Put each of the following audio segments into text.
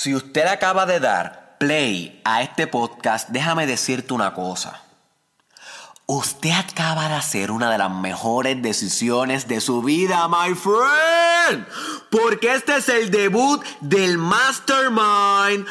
Si usted acaba de dar play a este podcast, déjame decirte una cosa. Usted acaba de hacer una de las mejores decisiones de su vida, my friend. Porque este es el debut del Mastermind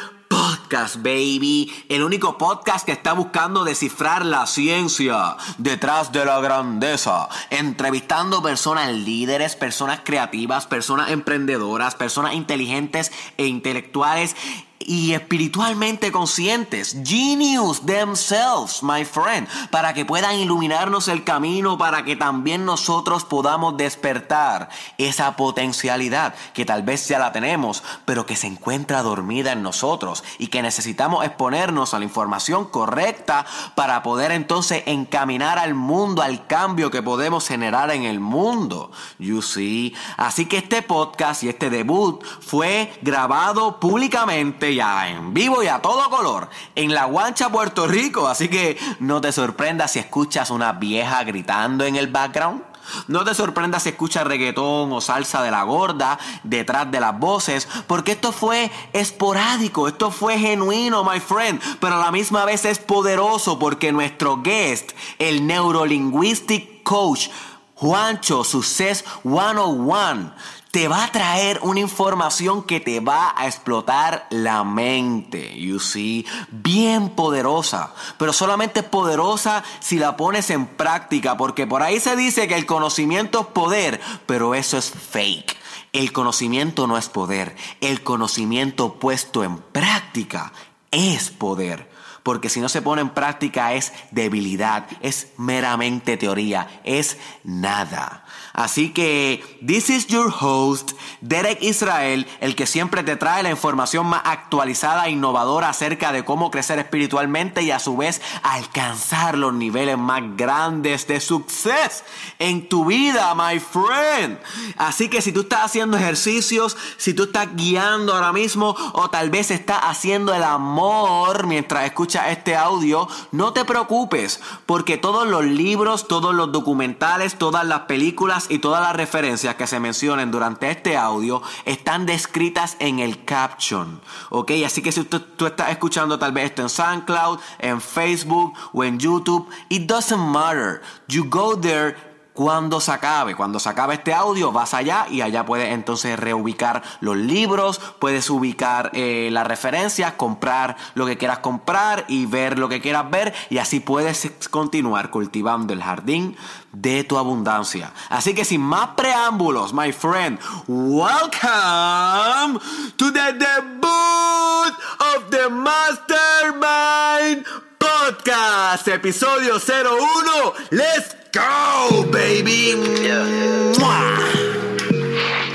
Baby. El único podcast que está buscando descifrar la ciencia detrás de la grandeza. Entrevistando personas líderes, personas creativas, personas emprendedoras, personas inteligentes e intelectuales y espiritualmente conscientes, genius themselves, my friend, para que puedan iluminarnos el camino, para que también nosotros podamos despertar esa potencialidad que tal vez ya la tenemos, pero que se encuentra dormida en nosotros y que necesitamos exponernos a la información correcta para poder entonces encaminar al mundo, al cambio que podemos generar en el mundo. You see. Así que este podcast y este debut fue grabado públicamente en vivo y a todo color en La Guancha, Puerto Rico. Así que no te sorprendas si escuchas una vieja gritando en el background. No te sorprendas si escuchas reggaetón o salsa de la gorda detrás de las voces, porque esto fue esporádico, esto fue genuino, my friend, pero a la misma vez es poderoso porque nuestro guest, el neurolinguistic coach, Juancho Success 101, te va a traer una información que te va a explotar la mente, you see, bien poderosa, pero solamente poderosa si la pones en práctica, porque por ahí se dice que el conocimiento es poder, pero eso es fake. El conocimiento no es poder, el conocimiento puesto en práctica es poder. Porque si no se pone en práctica es debilidad, es meramente teoría, es nada. Así que, this is your host, Derek Israel, el que siempre te trae la información más actualizada e innovadora acerca de cómo crecer espiritualmente y a su vez alcanzar los niveles más grandes de suceso en tu vida, my friend. Así que si tú estás haciendo ejercicios, si tú estás guiando ahora mismo o tal vez estás haciendo el amor mientras escuchas este audio, no te preocupes porque todos los libros, todos los documentales, todas las películas y todas las referencias que se mencionen durante este audio están descritas en el caption. ¿Ok? Así que si tú, estás escuchando tal vez esto en SoundCloud, en Facebook o en YouTube, it doesn't matter. You go there cuando se acabe. Cuando se acabe este audio, vas allá y allá puedes entonces reubicar los libros, puedes ubicar eh, las referencias, comprar lo que quieras comprar y ver lo que quieras ver y así puedes continuar cultivando el jardín de tu abundancia. Así que sin más preámbulos, my friend, welcome to the debut of the Mastermind Podcast, episodio 01. Let's go, baby.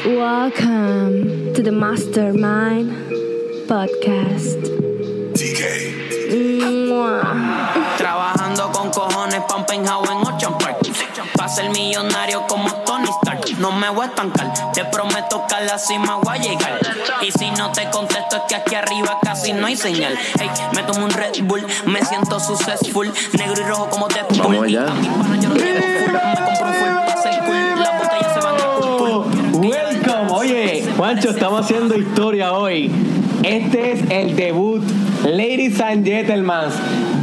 Welcome to the Mastermind Podcast. TK. Trabajando con cojones, Pampenhau en Ocean Park. Pa' ser millonario como. No me voy a estancar, te prometo que a la cima voy a llegar. Y si no te contesto, es que aquí arriba casi no hay señal. Hey, me tomo un Red Bull, me siento successful. Negro y rojo como Deadpool. Vamos allá. A mi pana yo no llevo full, me compro un full pa' ser cool. Las botellas se van a cool, cool. Welcome, oye, Juancho, estamos haciendo historia hoy. Este es el debut, ladies and gentlemen,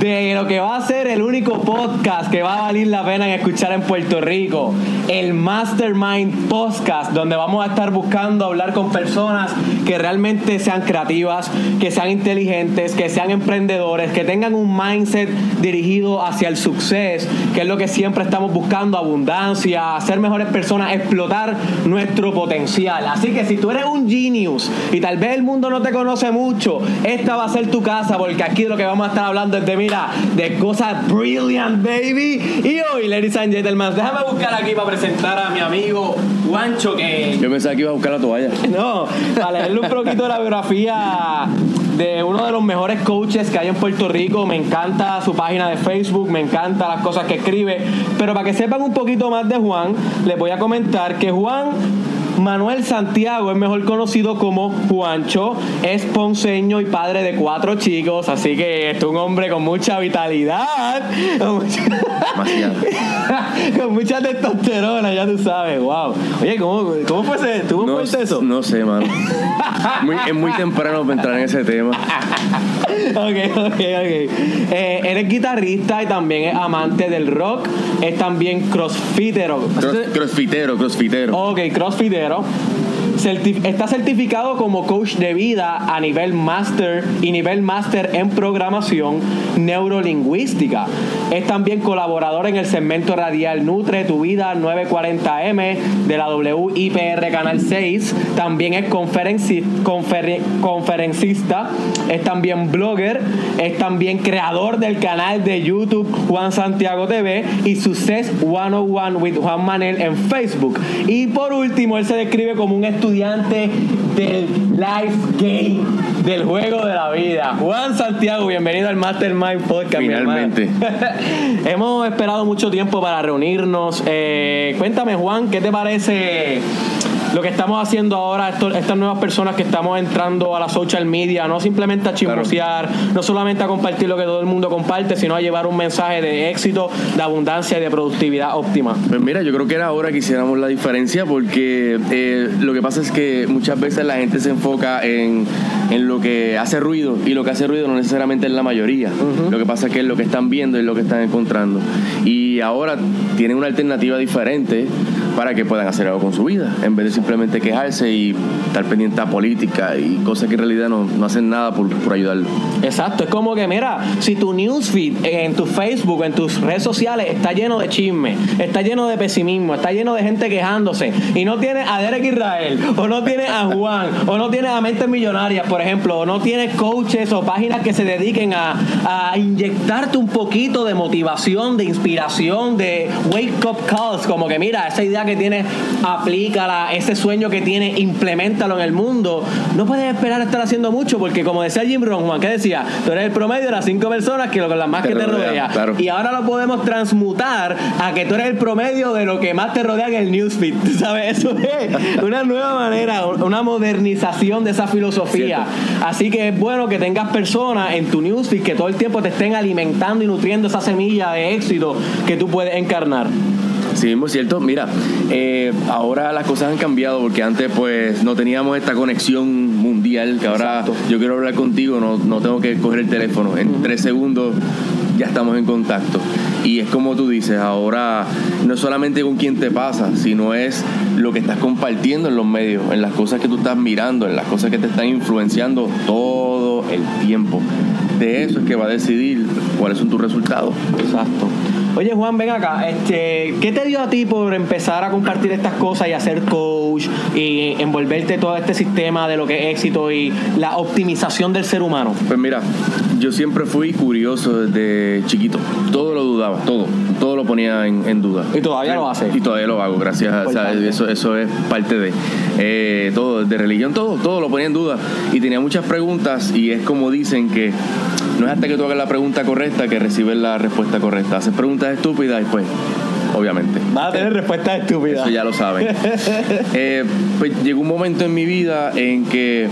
de lo que va a ser el único podcast que va a valer la pena en escuchar en Puerto Rico, el Mastermind Podcast, donde vamos a estar buscando hablar con personas que realmente sean creativas, que sean inteligentes, que sean emprendedores, que tengan un mindset dirigido hacia el suceso, que es lo que siempre estamos buscando, abundancia, ser mejores personas, explotar nuestro potencial. Así que si tú eres un genius y tal vez el mundo no te conoce mucho, esta va a ser tu casa porque aquí lo que vamos a estar hablando es de, mira, de cosas brilliant, baby. Y hoy, ladies and gentlemen, déjame buscar aquí para presentar a mi amigo Juancho que... Yo pensaba que iba a buscar la toalla. No, para leerle un poquito de la biografía de uno de los mejores coaches que hay en Puerto Rico. Me encanta su página de Facebook, me encanta las cosas que escribe. Pero para que sepan un poquito más de Juan, les voy a comentar que Juan Manuel Santiago es mejor conocido como Juancho, es ponceño y padre de cuatro chicos, así que es un hombre con mucha vitalidad, con mucha, Demasiado. con mucha testosterona, ya tú sabes, wow. Oye, ¿cómo, cómo fue ese? ¿Tuvo No, eso? no sé, mano. Muy- es muy temprano para entrar en ese tema. Ok, ok, ok. Eh, eres guitarrista y también es amante del rock. Es también crossfitero. Cross- crossfitero, crossfitero. Ok, crossfitero. quiero Está certificado como coach de vida a nivel máster y nivel máster en programación neurolingüística. Es también colaborador en el segmento radial Nutre Tu Vida 940M de la WIPR Canal 6. También es conferencista. Es también blogger. Es también creador del canal de YouTube Juan Santiago TV y Success 101 with Juan Manel en Facebook. Y por último, él se describe como un estudiante del life game, del juego de la vida. Juan Santiago, bienvenido al Mastermind Podcast. mi. Finalmente. Hemos esperado mucho tiempo para reunirnos. Eh, cuéntame, Juan, ¿qué te parece lo que estamos haciendo ahora? esto- estas nuevas personas que estamos entrando a la social media, no simplemente a chismosear, no solamente a compartir lo que todo el mundo comparte, sino a llevar un mensaje de éxito, de abundancia y de productividad óptima. Pues mira, yo creo que era hora que hiciéramos la diferencia porque eh, lo que pasa es que muchas veces la gente se enfoca en, en lo que hace ruido y lo que hace ruido no necesariamente es la mayoría. Lo que pasa es que es lo que están viendo y lo que están encontrando. Y ahora tienen una alternativa diferente para que puedan hacer algo con su vida, en vez de simplemente quejarse y estar pendiente a política y cosas que en realidad no, no hacen nada por, por ayudarlo. Exacto, es como que, mira, si tu newsfeed en tu Facebook, en tus redes sociales está lleno de chisme, está lleno de pesimismo, está lleno de gente quejándose y no tienes a Derek Israel, o no tienes a Juan, o no tienes a Mentes Millonarias, por ejemplo, o no tienes coaches o páginas que se dediquen a, a inyectarte un poquito de motivación, de inspiración, de wake up calls, como que mira, esa idea que tienes, aplícala, ese sueño que tienes, implementalo en el mundo. No puedes esperar a estar haciendo mucho, porque como decía Jim Rohn, Juan, ¿qué decía? Tú eres el promedio de las cinco personas que lo las más Te que te rodean, claro. Y ahora lo podemos transmutar a que tú eres el promedio de lo que más te rodea en el newsfeed. ¿Tú ¿Sabes? Eso es una nueva manera, una modernización de esa filosofía. Así que es bueno que tengas personas en tu newsfeed que todo el tiempo te estén alimentando y nutriendo esa semilla de éxito que tú puedes encarnar. Sí, mismo es cierto. Mira, eh, ahora las cosas han cambiado porque antes pues no teníamos esta conexión mundial que ahora Exacto. yo quiero hablar contigo, no, no tengo que coger el teléfono. En tres segundos ya estamos en contacto. Y es como tú dices, ahora no es solamente con quién te pasa, sino es lo que estás compartiendo en los medios, en las cosas que tú estás mirando, en las cosas que te están influenciando todo el tiempo. De eso es que va a decidir cuáles son tus resultados. Exacto. Oye Juan, ven acá, este, ¿qué te dio a ti por empezar a compartir estas cosas y hacer coach y envolverte todo este sistema de lo que es éxito y la optimización del ser humano? Pues mira, yo siempre fui curioso desde chiquito. Todo lo dudaba, todo. Todo lo ponía en, en duda. Y todavía lo hace. Y todavía lo hago, gracias a o sea, eso, eso es parte de eh, todo, de religión, todo, todo lo ponía en duda. Y tenía muchas preguntas y es como dicen que no es hasta que tú hagas la pregunta correcta que recibes la respuesta correcta. Haces preguntas estúpidas y pues, obviamente. Vas a tener respuestas estúpidas. Eso ya lo saben. Eh, pues llegó un momento en mi vida en que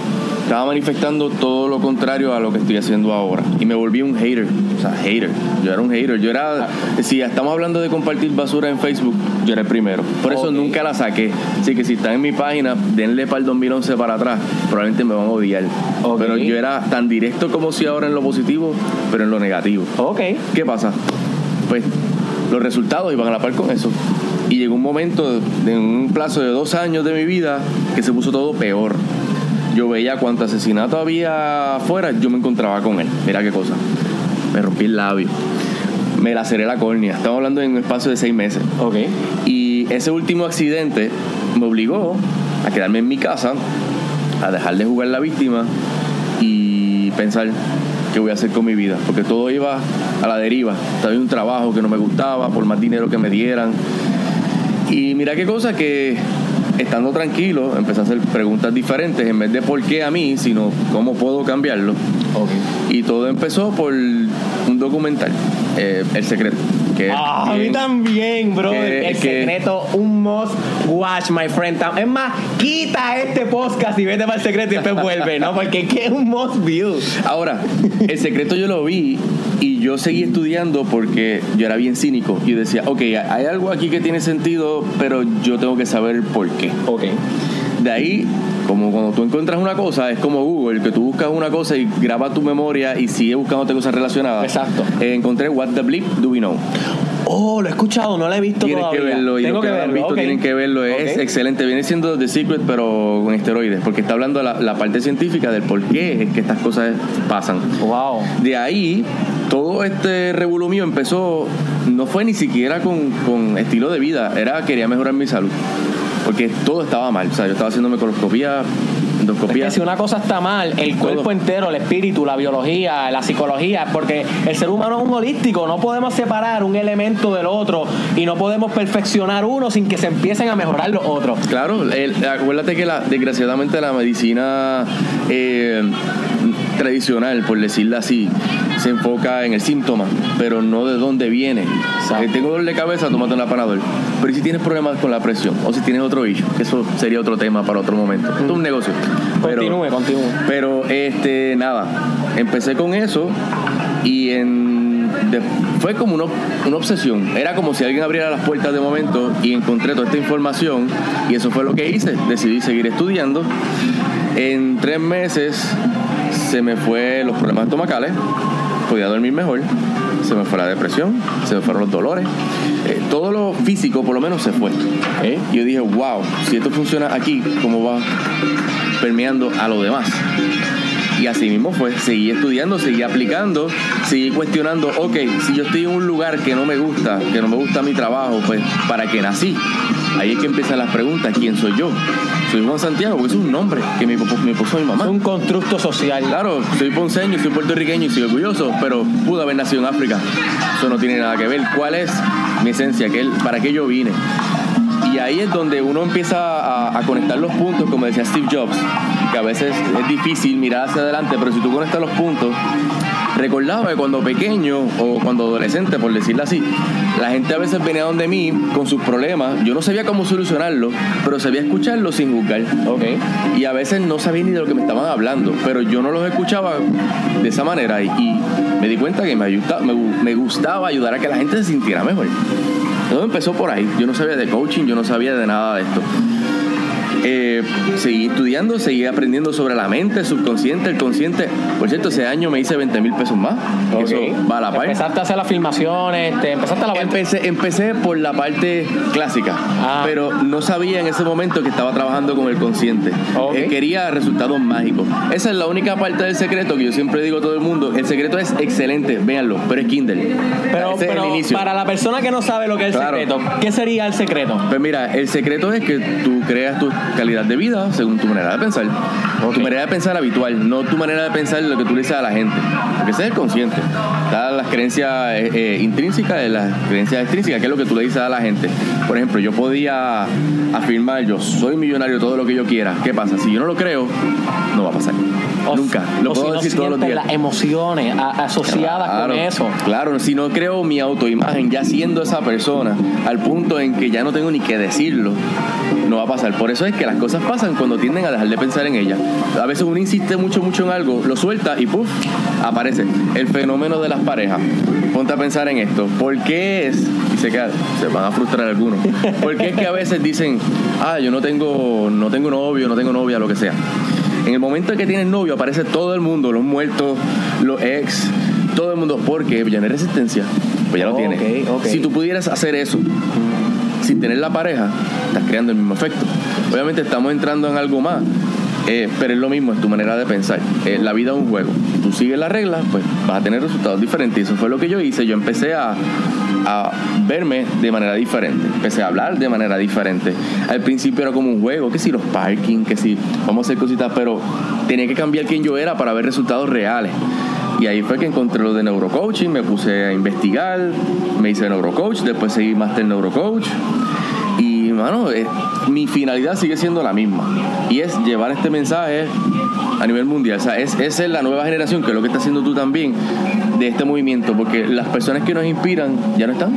estaba manifestando todo lo contrario a lo que estoy haciendo ahora. Y me volví un hater. O sea, hater. Yo era un hater. Yo era. Si estamos hablando de compartir basura en Facebook, yo era el primero. Por eso nunca la saqué. Así que si están en mi página, denle para el 2011 para atrás. Probablemente me van a odiar. Pero yo era tan directo como si ahora en lo positivo, pero en lo negativo. Ok. ¿Qué pasa? Pues los resultados iban a la par con eso. Y llegó un momento, de un plazo de dos años de mi vida, que se puso todo peor. Yo veía cuánto asesinato había afuera, yo me encontraba con él. Mira qué cosa. Me rompí el labio. Me laceré la córnea. Estamos hablando en un espacio de seis meses. Ok. Y ese último accidente me obligó a quedarme en mi casa, a dejar de jugar la víctima y pensar qué voy a hacer con mi vida. Porque todo iba a la deriva. Estaba en un trabajo que no me gustaba, por más dinero que me dieran. Y mira qué cosa que estando tranquilo empecé a hacer preguntas diferentes en vez de por qué a mí, sino cómo puedo cambiarlo. Y todo empezó por un documental, eh, El Secreto. Que Ah, a mí también, bro. que- el que- secreto, un must watch, my friend. Es más, quita este podcast y vete para el secreto y después vuelve, ¿no? Porque es que es un must view. Ahora, el secreto yo lo vi y yo seguí estudiando porque yo era bien cínico y decía, ok, hay algo aquí que tiene sentido, pero yo tengo que saber por qué. Ok. De ahí, como cuando tú encuentras una cosa, es como Google, que tú buscas una cosa y grabas tu memoria y sigues buscándote cosas relacionadas. Exacto. Eh, encontré What the Bleep Do We Know. Oh, lo he escuchado, no lo he visto Tienes que todavía. verlo y Tengo los que, verlo. visto tienen que verlo. Es excelente. Viene siendo The Secret, pero con esteroides, porque está hablando la, la parte científica del por qué es que estas cosas pasan. Wow. De ahí, todo este revolú mío empezó, no fue ni siquiera con, con estilo de vida, era quería mejorar mi salud. Porque todo estaba mal. O sea, yo estaba haciéndome coloscopía, endoscopía. si una cosa está mal, el cuerpo Todo. entero, el espíritu, la biología, la psicología, porque el ser humano es un holístico, no podemos separar un elemento del otro y no podemos perfeccionar uno sin que se empiecen a mejorar los otros. Claro, el- acuérdate que la, desgraciadamente la medicina eh, tradicional, por decirlo así, se enfoca en el síntoma, pero no de dónde viene. Exacto. Eh, tengo dolor de cabeza, tómate un panadol. Pero ¿y si tienes problemas con la presión, o si tienes otro issue, que eso sería otro tema para otro momento. Esto es un negocio. Pero- Continúe, continúe. pero este nada, empecé con eso y en de- fue como una, una obsesión. Era como si alguien abriera las puertas de momento y encontré toda esta información y eso fue lo que hice. Decidí seguir estudiando. En tres meses se me fue los problemas estomacales, podía dormir mejor, se me fue la depresión, se me fueron los dolores, eh, todo lo físico por lo menos se fue. ¿eh? Y yo dije, wow, si esto funciona aquí, ¿cómo va permeando a lo demás? Y así mismo fue, seguí estudiando, seguí aplicando, seguí cuestionando, ok, si yo estoy en un lugar que no me gusta, que no me gusta mi trabajo, pues ¿para qué nací? Ahí es que empiezan las preguntas, ¿quién soy yo? Soy Juan Santiago, porque es un nombre que me, me puso mi mamá. Es un constructo social. Claro, soy ponceño, soy puertorriqueño y soy orgulloso, pero pude haber nacido en África. Eso no tiene nada que ver. ¿Cuál es mi esencia? ¿Qué- ¿Para qué yo vine? Y ahí es donde uno empieza a, a conectar los puntos, como decía Steve Jobs, que a veces es difícil mirar hacia adelante, pero si tú conectas los puntos, recordaba que cuando pequeño o cuando adolescente, por decirlo así, la gente a veces venía donde mí con sus problemas, yo no sabía cómo solucionarlo, pero sabía escucharlo sin juzgar. Ok. Y a veces no sabía ni de lo que me estaban hablando, pero yo no los escuchaba de esa manera y, y me di cuenta que me, ayuda- me gustaba ayudar a que la gente se sintiera mejor. Todo empezó por ahí. Yo no sabía de coaching, yo no sabía de nada de esto. Eh, seguí estudiando, seguí aprendiendo sobre la mente, el subconsciente, el consciente. Por cierto, ese año me hice 20 mil pesos más. Ok. Eso va a la par. Empezaste a hacer las filmaciones, te empezaste a la vuelta. Empecé, empecé por la parte clásica, Ah. pero no sabía en ese momento que estaba trabajando con el consciente. Ok. Eh, quería resultados mágicos. Esa es la única parte del secreto que yo siempre digo a todo el mundo. El secreto es excelente, véanlo, pero es Kindle. Pero, Ese es el inicio. para la persona que no sabe lo que es el Claro. secreto, ¿qué sería el secreto? Pues mira, el secreto es que tú creas tu calidad de vida según tu manera de pensar. Ok. Tu manera de pensar habitual, no tu manera de pensar lo que tú le dices a la gente. Porque ese es el consciente. Están las creencias eh, eh, intrínsecas y las creencias extrínsecas, que es lo que tú le dices a la gente. Por ejemplo, yo podía afirmar, yo soy millonario, todo lo que yo quiera. ¿Qué pasa? Si yo no lo creo, no va a pasar. O- Nunca. Lo o si puedo no todos los días. las emociones a- asociadas Claro, con eso. Claro, si no creo mi autoimagen ya siendo esa persona, al punto en que ya no tengo ni que decirlo, no va a pasar. Por eso es que las cosas pasan cuando tienden a dejar de pensar en ellas. A veces uno insiste mucho, mucho en algo, lo suelta y ¡puf! aparece. El fenómeno de las parejas. Ponte a pensar en esto. ¿Por qué es? Y se, queda- se van a frustrar algunos. ¿Por qué es que a veces dicen, ah, yo no tengo, no tengo novio, no tengo novia, lo que sea? En el momento en que tienes novio aparece todo el mundo, los muertos, los ex, todo el mundo, porque ya no hay resistencia, pues ya lo Ok, tienes. Si tú pudieras hacer eso sin tener la pareja, estás creando el mismo efecto. Obviamente estamos entrando en algo más, eh, pero es lo mismo, es tu manera de pensar. Eh, la vida es un juego. Tú sigues las reglas, pues vas a tener resultados diferentes. Eso fue lo que yo hice. Yo empecé a, a verme de manera diferente. Empecé a hablar de manera diferente. Al principio era como un juego, que si los parking, que si vamos a hacer cositas, pero tenía que cambiar quién yo era para ver resultados reales. Y ahí fue que encontré lo de neurocoaching, me puse a investigar, me hice neurocoach, después seguí máster neurocoach. Y, mano, eh, mi finalidad sigue siendo la misma. Y es llevar este mensaje a nivel mundial. O sea, es, esa es la nueva generación, que es lo que está haciendo tú también, de este movimiento, porque las personas que nos inspiran ya no están.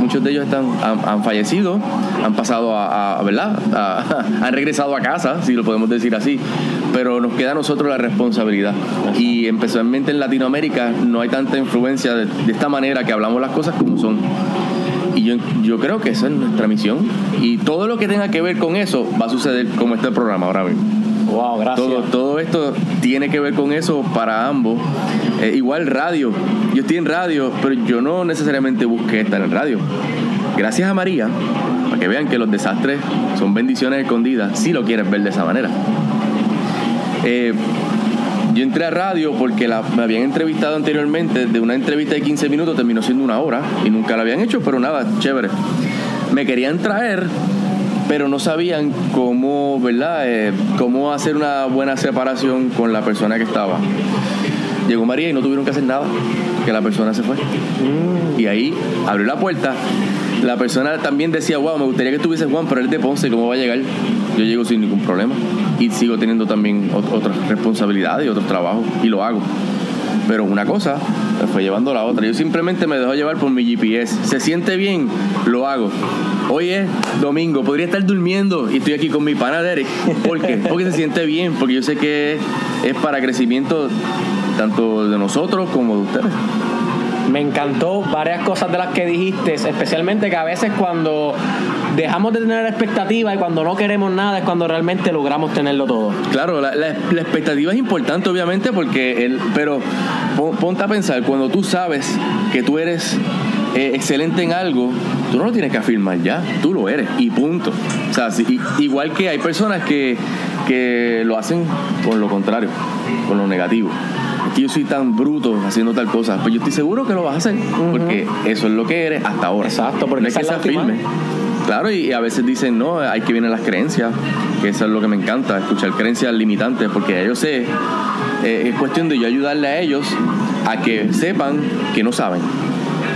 Muchos de ellos están, han, fallecido, han pasado a, a- ¿verdad? Han regresado a casa, si lo podemos decir así. Pero nos queda a nosotros la responsabilidad. Y especialmente en Latinoamérica no hay tanta influencia de, de esta manera que hablamos las cosas como son. Y yo, yo creo que esa es nuestra misión. Y todo lo que tenga que ver con eso va a suceder como este programa ahora mismo. Wow, gracias. Todo, todo esto tiene que ver con eso para ambos. Eh, igual radio. Yo estoy en radio, pero yo no necesariamente busqué estar en radio. Gracias a María, para que vean que los desastres son bendiciones escondidas, si lo quieres ver de esa manera. Eh, yo entré a radio porque la, me habían entrevistado anteriormente. De una entrevista de 15 minutos terminó siendo una hora y nunca la habían hecho, pero nada, chévere. Me querían traer, pero no sabían cómo, ¿verdad? Eh, cómo hacer una buena separación con la persona que estaba. Llegó María y no tuvieron que hacer nada, que la persona se fue. Y ahí abrió la puerta. La persona también decía, wow, me gustaría que estuviese Juan, pero él es de Ponce, ¿cómo va a llegar? Yo llego sin ningún problema. Y sigo teniendo también ot- otras responsabilidades y otros trabajos, y lo hago. Pero una cosa me fue llevando la otra. Yo simplemente me dejo llevar por mi GPS. Se siente bien, lo hago. Hoy es domingo, podría estar durmiendo y estoy aquí con mi pana Derek. ¿Por qué? Porque se siente bien, porque yo sé que es para crecimiento tanto de nosotros como de ustedes. Me encantó varias cosas de las que dijiste, especialmente que a veces cuando dejamos de tener expectativa y cuando no queremos nada es cuando realmente logramos tenerlo todo. Claro, la, expectativa es importante, obviamente, porque el, pero pon- ponte a pensar, cuando tú sabes que tú eres eh, excelente en algo, tú no lo tienes que afirmar ya, tú lo eres y punto. O sea, si- igual que hay personas que, que lo hacen con lo contrario, con lo negativo. Que yo soy tan bruto haciendo tal cosa, pues yo estoy seguro que lo vas a hacer, porque eso es lo que eres hasta ahora. Exacto, porque no es que sea firme. Claro, y, y a veces dicen, no, hay que vienen las creencias, que eso es lo que me encanta, escuchar creencias limitantes, porque yo sé, eh, es cuestión de yo ayudarle a ellos a que sepan que no saben.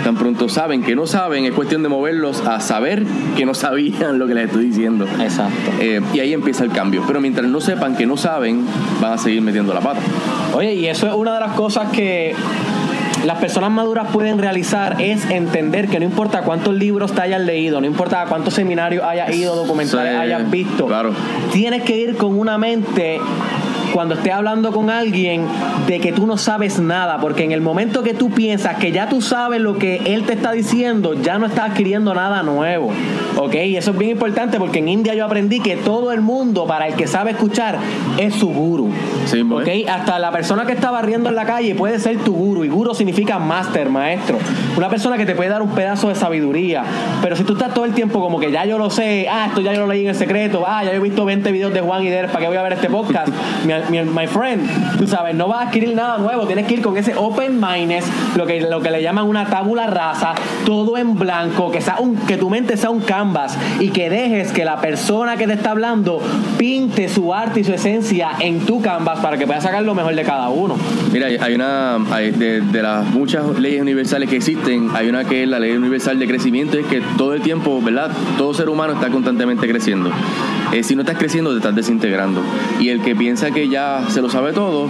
Tan pronto saben que no saben, es cuestión de moverlos a saber que no sabían lo que les estoy diciendo. Exacto. Eh, y ahí empieza el cambio. Pero mientras no sepan que no saben, van a seguir metiendo la pata. Oye, y eso es una de las cosas que las personas maduras pueden realizar es entender que no importa cuántos libros te hayas leído, no importa cuántos seminarios hayas ido, documentales Sí, hayas visto, claro. tienes que ir con una mente cuando estés hablando con alguien de que tú no sabes nada, porque en el momento que tú piensas que ya tú sabes lo que él te está diciendo, ya no estás adquiriendo nada nuevo. ¿Ok? Y eso es bien importante porque en India yo aprendí que todo el mundo, para el que sabe escuchar, es su guru. Sí, ¿Ok? Hasta la persona que está barriendo en la calle puede ser tu guru. Y guru significa máster, maestro. Una persona que te puede dar un pedazo de sabiduría. Pero si tú estás todo el tiempo como que ya yo lo sé, ah, esto ya yo lo leí en el secreto, ah, ya yo he visto 20 videos de Juan y Deres, ¿para qué voy a ver este podcast? mi, mi- my friend, tú sabes, no vas a adquirir nada nuevo. Tienes que ir con ese open mindness, lo que, lo que le llaman una tabula rasa, todo en blanco, que, sea un, que tu mente sea un canvas y que dejes que la persona que te está hablando pinte su arte y su esencia en tu canvas para que puedas sacar lo mejor de cada uno. Mira, hay- una, de las muchas leyes universales que existen, hay una que es la ley universal de crecimiento, es que todo el tiempo, ¿verdad? Todo ser humano está constantemente creciendo. Eh, si no estás creciendo, te estás desintegrando. Y el que piensa que ya se lo sabe todo,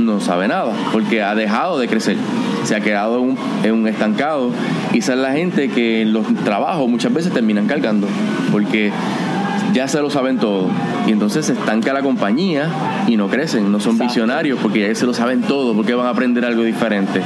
no sabe nada, porque ha dejado de crecer. Se ha quedado en un, en un estancado. Y esa es la gente que en los trabajos muchas veces terminan cargando, porque ya se lo saben todo. Y entonces se estanca la compañía y no crecen, no son Exacto. visionarios porque ya se lo saben todo, porque van a aprender algo diferente.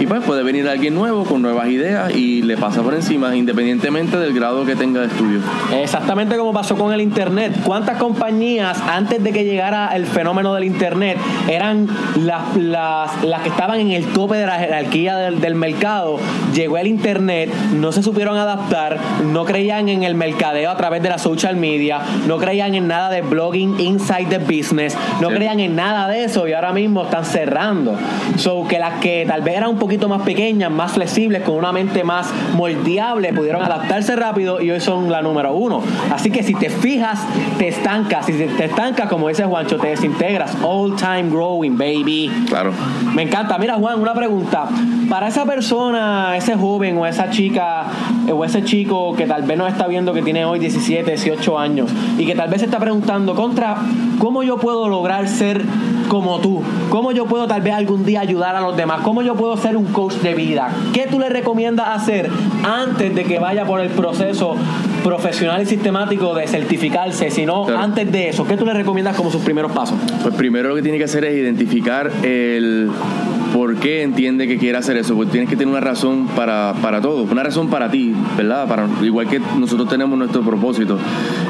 Y pues puede venir alguien nuevo con nuevas ideas y le pasa por encima, independientemente del grado que tenga de estudio. Exactamente como pasó con el Internet. ¿Cuántas compañías antes de que llegara el fenómeno del Internet eran las, las, las que estaban en el tope de la jerarquía del, del mercado? Llegó el Internet, no se supieron adaptar, no creían en el mercadeo a través de la social media, no creían en nada de blogging inside the business, no Sí. creían en nada de eso y ahora mismo están cerrando. So que las que tal vez eran un poquito más pequeñas, más flexibles, con una mente más moldeable, pudieron adaptarse rápido y hoy son la número uno. Así que si te fijas, te estancas. Si te estancas, como dice Juancho, te desintegras. All time growing, baby. Claro. Me encanta. Mira, Juan, una pregunta. Para esa persona, ese joven o esa chica o ese chico que tal vez nos está viendo que tiene hoy 17, 18 años y que tal vez se está preguntando contra cómo yo puedo lograr ser como tú? ¿Cómo yo puedo tal vez algún día ayudar a los demás? ¿Cómo yo puedo ser un coach de vida? ¿Qué tú le recomiendas hacer antes de que vaya por el proceso profesional y sistemático de certificarse? Sino Claro. antes de eso, ¿qué tú le recomiendas como sus primeros pasos? Pues primero lo que tiene que hacer es identificar el por qué entiende que quiere hacer eso. Porque tienes que tener una razón para, para todo, una razón para ti, ¿verdad? Igual que nosotros tenemos nuestro propósito,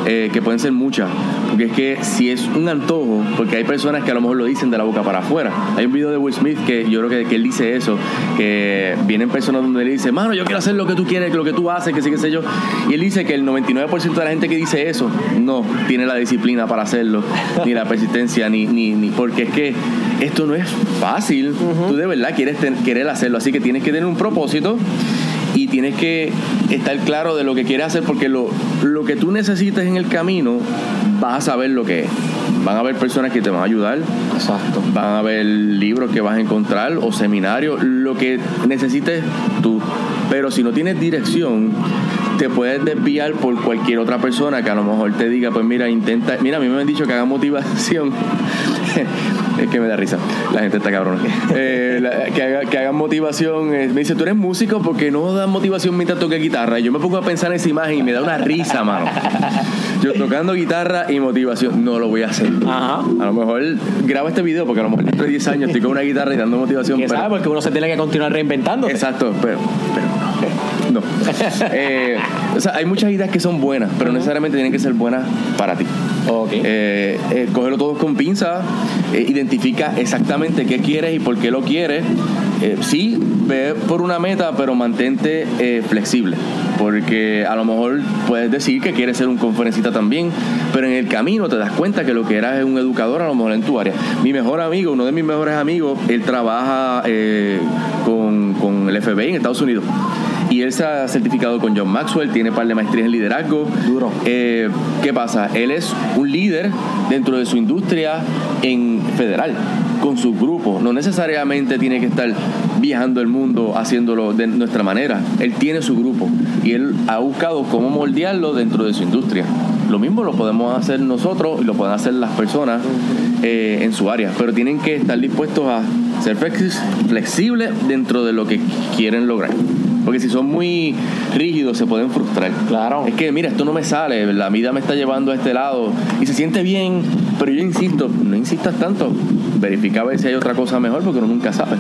eh, que pueden ser muchas. Porque es que si es un antojo, porque hay personas que a lo mejor lo dicen de la boca para afuera. Hay un video de Will Smith que yo creo que, que él dice eso, que vienen personas donde él dice, mano, yo quiero hacer lo que tú quieres, lo que tú haces, que sí, qué sé yo. Y él dice que el 99% de la gente que dice eso no tiene la disciplina para hacerlo, ni la persistencia, ni, ni porque es que esto no es fácil. Tú de verdad quieres querer hacerlo, así que tienes que tener un propósito y tienes que estar claro de lo que quieres hacer porque lo, lo que tú necesites en el camino vas a saber lo que es. Van a haber personas que te van a ayudar, Exacto. van a haber libros que vas a encontrar o seminarios, lo que necesites tú. Pero si no tienes dirección, te puedes desviar por cualquier otra persona que a lo mejor te diga, pues mira, intenta, mira, a mí me han dicho que haga motivación. es que me da risa, la gente está cabrona. Eh, la- que, haga, que hagan motivación. eh, me dice, tú eres músico porque no das motivación mientras toques guitarra. Y yo me pongo a pensar en esa imagen y me da una risa, mano. Yo tocando guitarra y motivación, no lo voy a hacer. Ajá. A lo mejor graba este video porque a lo mejor dentro de 10 años estoy con una guitarra y dando motivación. ¿Quién pero- sabe? Porque uno se tiene que continuar reinventando. Exacto, pero, pero no. Eh, o sea, hay muchas ideas que son buenas, pero no necesariamente tienen que ser buenas para ti. Ok. Eh, eh, cógelo todo con pinza, eh, identifica exactamente qué quieres y por qué lo quieres. Sí, ve por una meta, pero mantente flexible. Porque a lo mejor puedes decir que quieres ser un conferencista también, pero en el camino te das cuenta que lo que eras es un educador a lo mejor en tu área. Mi mejor amigo, uno de mis mejores amigos, él trabaja con, con el FBI en Estados Unidos. Y él se ha certificado con John Maxwell, tiene par de maestrías en liderazgo. Duro. Eh, ¿Qué pasa? Él es un líder dentro de su industria en federal, con su grupo. No necesariamente tiene que estar viajando el mundo haciéndolo de nuestra manera. Él tiene su grupo y él ha buscado cómo moldearlo dentro de su industria. Lo mismo lo podemos hacer nosotros y lo pueden hacer las personas eh, en su área, pero tienen que estar dispuestos a ser flexi- flexibles dentro de lo que quieren lograr. Porque si son muy rígidos se pueden frustrar. Claro. Es que, mira, esto no me sale, la vida me está llevando a este lado y se siente bien, pero yo insisto, no insistas tanto. Verifica a ver si hay otra cosa mejor porque uno nunca sabe.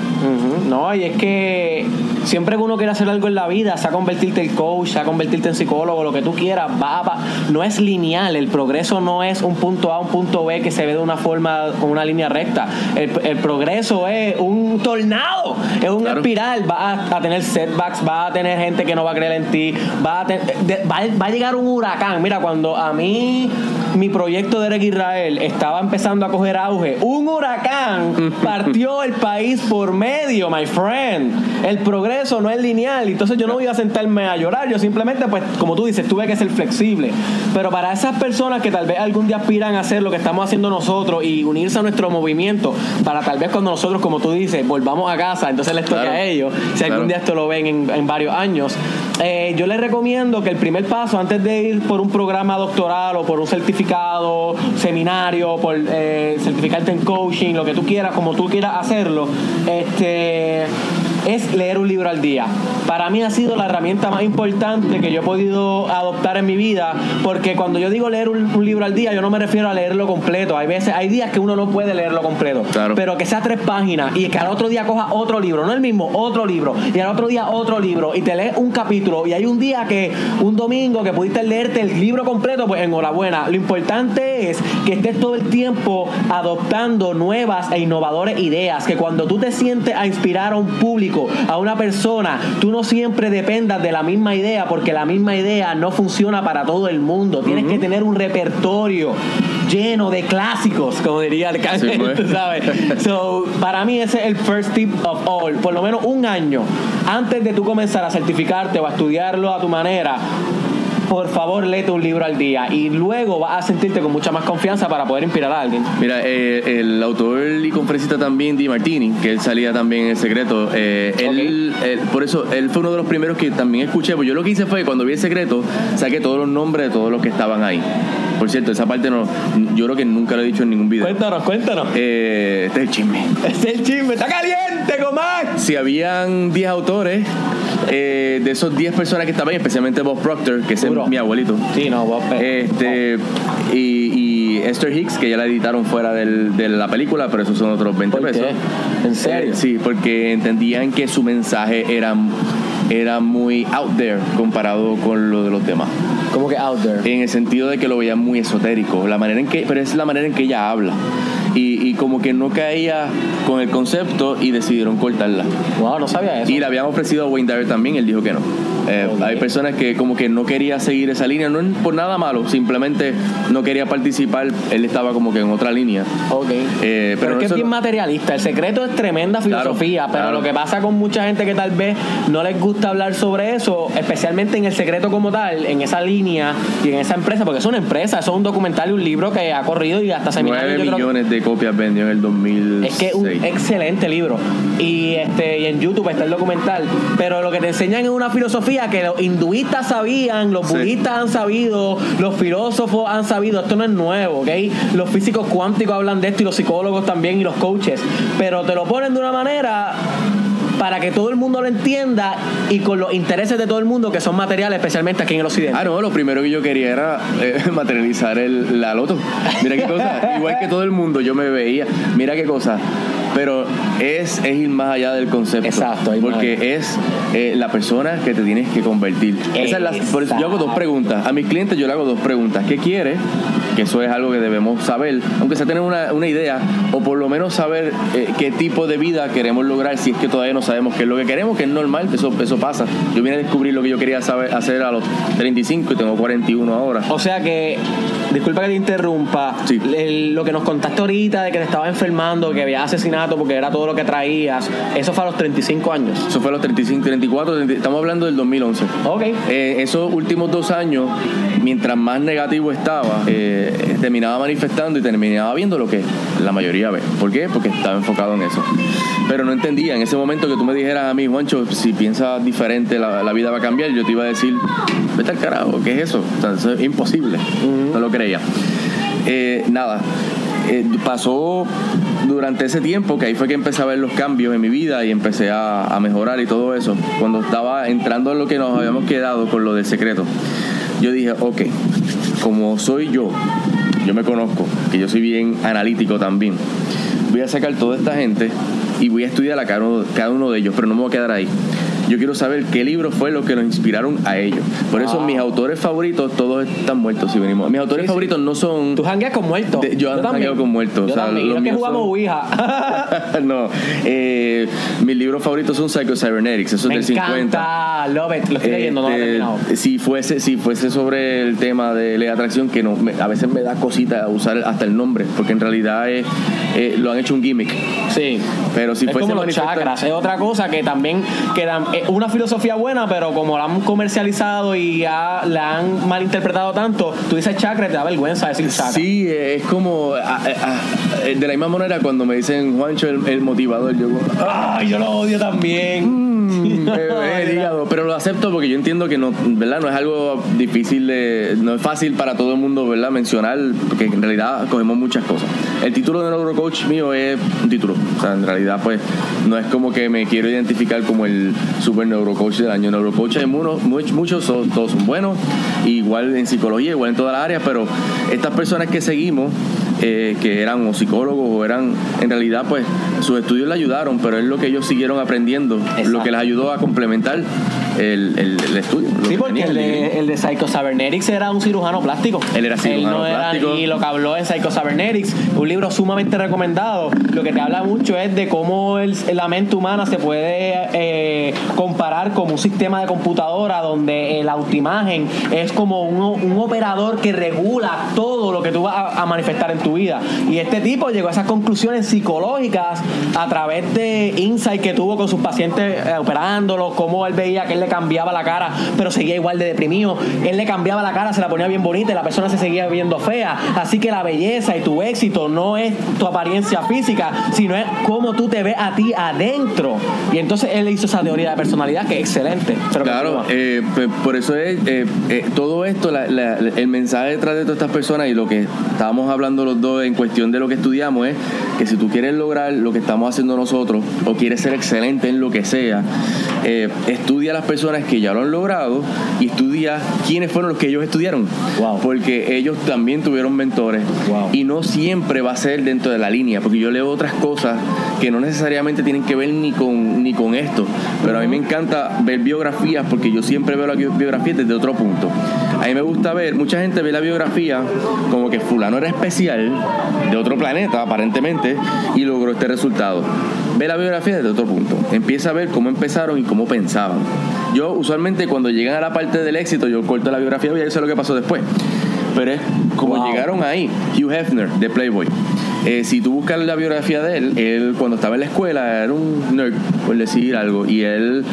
No, y es que siempre que uno quiere hacer algo en la vida, sea convertirte en coach, sea convertirte en psicólogo, lo que tú quieras, va, va- no es lineal. El progreso no es un punto A, un punto B que se ve de una forma, con una línea recta. El, el progreso es un tornado, es una Claro. espiral. Vas a, a tener setbacks, vas a tener gente que no va a creer en ti, va a, ten- de- va, a- va a llegar un huracán. Mira, cuando a mí mi proyecto de Eric Israel estaba empezando a coger auge, un huracán partió el país por medio, my friend. El progreso no es lineal, entonces yo no voy a sentarme a llorar, yo simplemente, pues, como tú dices, tuve que ser flexible. Pero para esas personas que tal vez algún día aspiran a hacer lo que estamos haciendo nosotros y unirse a nuestro movimiento, para tal vez cuando nosotros, como tú dices, volvamos a casa, entonces les toque Claro. a ellos, si algún día esto lo ven en, en varios años. Eh, yo les recomiendo que el primer paso, antes de ir por un programa doctoral o por un certificado, seminario, por eh, certificarte en coaching, lo que tú quieras, como tú quieras hacerlo, este es leer un libro al día. Para mí ha sido la herramienta más importante que yo he podido adoptar en mi vida, porque cuando yo digo leer un, un libro al día, yo no me refiero a leerlo completo. Hay veces, hay días que uno no puede leerlo completo, Claro. pero que sea tres páginas y que al otro día coja otro libro, no el mismo, otro libro, y al otro día otro libro, y te lees un capítulo, y hay un día que, un domingo que pudiste leerte el libro completo, pues enhorabuena. Lo importante es que estés todo el tiempo adoptando nuevas e innovadoras ideas, que cuando tú te sientes a inspirar a un público, a una persona, tú no siempre dependas de la misma idea, porque la misma idea no funciona para todo el mundo. Tienes que tener un repertorio lleno de clásicos, como diría el Sí, pues. ¿sabes? So, para mí ese es el first tip of all. Por lo menos un año antes de tú comenzar a certificarte o a estudiarlo a tu manera, por favor, léete un libro al día y luego vas a sentirte con mucha más confianza para poder inspirar a alguien. Mira, eh, el autor y conferencista también, Di Martini, que él salía también en Secreto, eh, él, él- por eso, él fue uno de los primeros que también escuché, pues yo lo que hice fue, cuando vi El Secreto, saqué todos los nombres de todos los que estaban ahí. Por cierto, esa parte no, yo creo que nunca lo he dicho en ningún video. Cuéntanos, cuéntanos. Eh, este es el chisme. Es el chisme, está caliente, Comar. Si habían 10 autores, eh, de esos 10 personas que estaban ahí, especialmente Bob Proctor, que es mi abuelito, Sí, no, vos este, y, y Esther Hicks, que ya la editaron fuera del- de la película, pero esos son otros 20 ¿Por qué? pesos. ¿En serio? Eh, sí, porque entendían que su mensaje era, era muy out there comparado con lo de los demás. Como que out there. En el sentido de que lo veían muy esotérico, la manera en que, pero es la manera en que ella habla. Y, y como que no caía con el concepto y decidieron cortarla. Wow, no sabía eso. Y le habían ofrecido a Wayne Dyer también, él dijo que no. Eh. Hay personas que como que no quería seguir esa línea, no es por nada malo, simplemente no quería participar, él estaba como que en otra línea. Ok. Eh, pero, pero es que es bien materialista. El secreto es tremenda filosofía, Claro, pero claro. lo que pasa con mucha gente que tal vez no les gusta hablar sobre eso, especialmente en el secreto como tal, en esa línea y en esa empresa, porque es una empresa, eso es un documental y un libro que ha corrido y hasta seminarios. 9 yo creo que- millones de copias vendió en el 2006. Es que es un excelente libro. Y este y en YouTube está el documental. Pero lo que te enseñan es una filosofía que los hinduistas sabían, los budistas han sabido, los filósofos han sabido. Esto no es nuevo, ¿ok? Los físicos cuánticos hablan de esto y los psicólogos también y los coaches. Pero te lo ponen de una manera para que todo el mundo lo entienda y con los intereses de todo el mundo que son materiales, especialmente aquí en el occidente. Ah, no, lo primero que yo quería era eh, materializar el, la loto. Mira qué cosa. Igual que todo el mundo, yo me veía. Mira qué cosa. Pero es, es ir más allá del concepto. Exacto, Porque es eh, la persona que te tienes que convertir. Esa es la, por eso yo hago dos preguntas. A mis clientes yo le hago dos preguntas. ¿Qué quiere? Que eso es algo que debemos saber, aunque sea tener una, una idea, o por lo menos saber eh, qué tipo de vida queremos lograr, si es que todavía no sabemos qué es lo que queremos, que es normal, eso, eso pasa. Yo vine a descubrir lo que yo quería saber, hacer a los 35 y tengo 41 ahora. O sea que, disculpa que te interrumpa, Sí. el- lo que nos contaste ahorita de que te estabas enfermando, que había asesinato porque era todo lo que traías, eso fue a los 35 años. Eso fue a los 35, 34, 30, estamos hablando del 2011. Ok. Eh, esos últimos dos años, mientras más negativo estaba, eh, terminaba manifestando y terminaba viendo lo que la mayoría ve. ¿Por qué? Porque estaba enfocado en eso. Pero no entendía en ese momento que tú me dijeras a mí, Juancho, si piensas diferente, la, la vida va a cambiar. Yo te iba a decir, vete al carajo, ¿qué es eso? O sea, eso es imposible. No lo creía. Eh, nada, eh, pasó durante ese tiempo que ahí fue que empecé a ver los cambios en mi vida y empecé a, a mejorar y todo eso. Cuando estaba entrando en lo que nos habíamos quedado con lo del secreto, yo dije, ok, como soy yo, yo me conozco, que yo soy bien analítico también, voy a sacar toda esta gente y voy a estudiar a cada uno, cada uno de ellos, pero no me voy a quedar ahí. Yo quiero saber qué libro fue lo que nos inspiraron a ellos. Por eso Wow. mis autores favoritos todos están muertos si venimos. Mis autores Sí, sí. favoritos no son Tú jangueas con muertos. De- yo también. jangueo con muertos, Yo o sea, también. los Yo que jugamos son- Ouija. no, eh, mis libros favoritos son Psycho Cybernetics, esos Me del 50. encanta. Love it. Lo estoy leyendo, no lo he Este, terminado. si fuese si fuese sobre el tema de ley de atracción que no me- a veces me da cosita usar hasta el nombre porque en realidad es, eh, lo han hecho un gimmick Sí. pero si es fuese como los chakras, es otra cosa que también quedan es una filosofía buena, pero como la han comercializado y ya la han malinterpretado tanto, tú dices chakra y te da vergüenza decir chakra. Sí, eh, es como ah, de la misma manera cuando me dicen Juancho el, el motivador, yo como, Ay, yo lo odio también. Mm, eh, el hígado, pero lo acepto porque yo entiendo que no, ¿verdad? No es algo difícil de, no es fácil para todo el mundo, ¿verdad? Mencionar, porque en realidad cogemos muchas cosas. El título de neurocoach mío es un título, o sea, en realidad pues no es como que me quiero identificar como el super neurocoach del año. Neurocoach hay muchos, muchos, muchos son- todos son buenos, igual en psicología, igual en todas las áreas, pero estas personas que seguimos eh, que eran o psicólogos o eran, en realidad, pues sus estudios le ayudaron, pero es lo que ellos siguieron aprendiendo, Exacto. lo que les ayudó a complementar el, el- el estudio. Sí, que porque el de, el de Psycho Cybernetics era un cirujano plástico. Él era cirujano no era- plástico. y lo que habló en Psycho Cybernetics, un libro sumamente recomendado, lo que te habla mucho es de cómo el- la mente humana se puede eh, comparar como un sistema de computadora donde la autoimagen es como un, un operador que regula todo lo que tú vas a, a manifestar en tu vida. Y este tipo llegó a esas conclusiones psicológicas a través de insight que tuvo con sus pacientes eh, operándolos, cómo él veía que él le cambiaba la cara, pero seguía igual de deprimido. Él le cambiaba la cara, se la ponía bien bonita y la persona se seguía viendo fea. Así que la belleza y tu éxito no es tu apariencia física, sino es cómo tú te ves a ti adentro. Y entonces él hizo esa teoría de personalidad que es excelente. Pero Claro, eh, pues, por eso es eh, eh, todo esto, la- la- el mensaje detrás de todas estas personas y lo que estábamos hablando los dos en cuestión de lo que estudiamos es que si tú quieres lograr lo que estamos haciendo nosotros o quieres ser excelente en lo que sea, estudia las personas que ya lo han logrado y estudia quiénes fueron los que ellos estudiaron. Wow. Porque ellos también tuvieron mentores Wow. y no siempre va a ser dentro de la línea, porque yo leo otras cosas que no necesariamente tienen que ver ni con, ni con esto, pero a mí me encanta ver biografías porque yo siempre veo la bi- biografía desde otro punto. A mí me gusta ver, mucha gente ve la biografía como que fulano era especial, de otro planeta aparentemente, y logró este resultado. Ve la biografía desde otro punto. Empieza a ver cómo empezaron y cómo pensaban. Yo usualmente cuando llegan a la parte del éxito, yo corto la biografía y ya sé lo que pasó después. Pero es como Wow. llegaron ahí. Hugh Hefner, de Playboy. Eh, si tú buscas la biografía de él, él cuando estaba en la escuela era un nerd, por decir algo, y él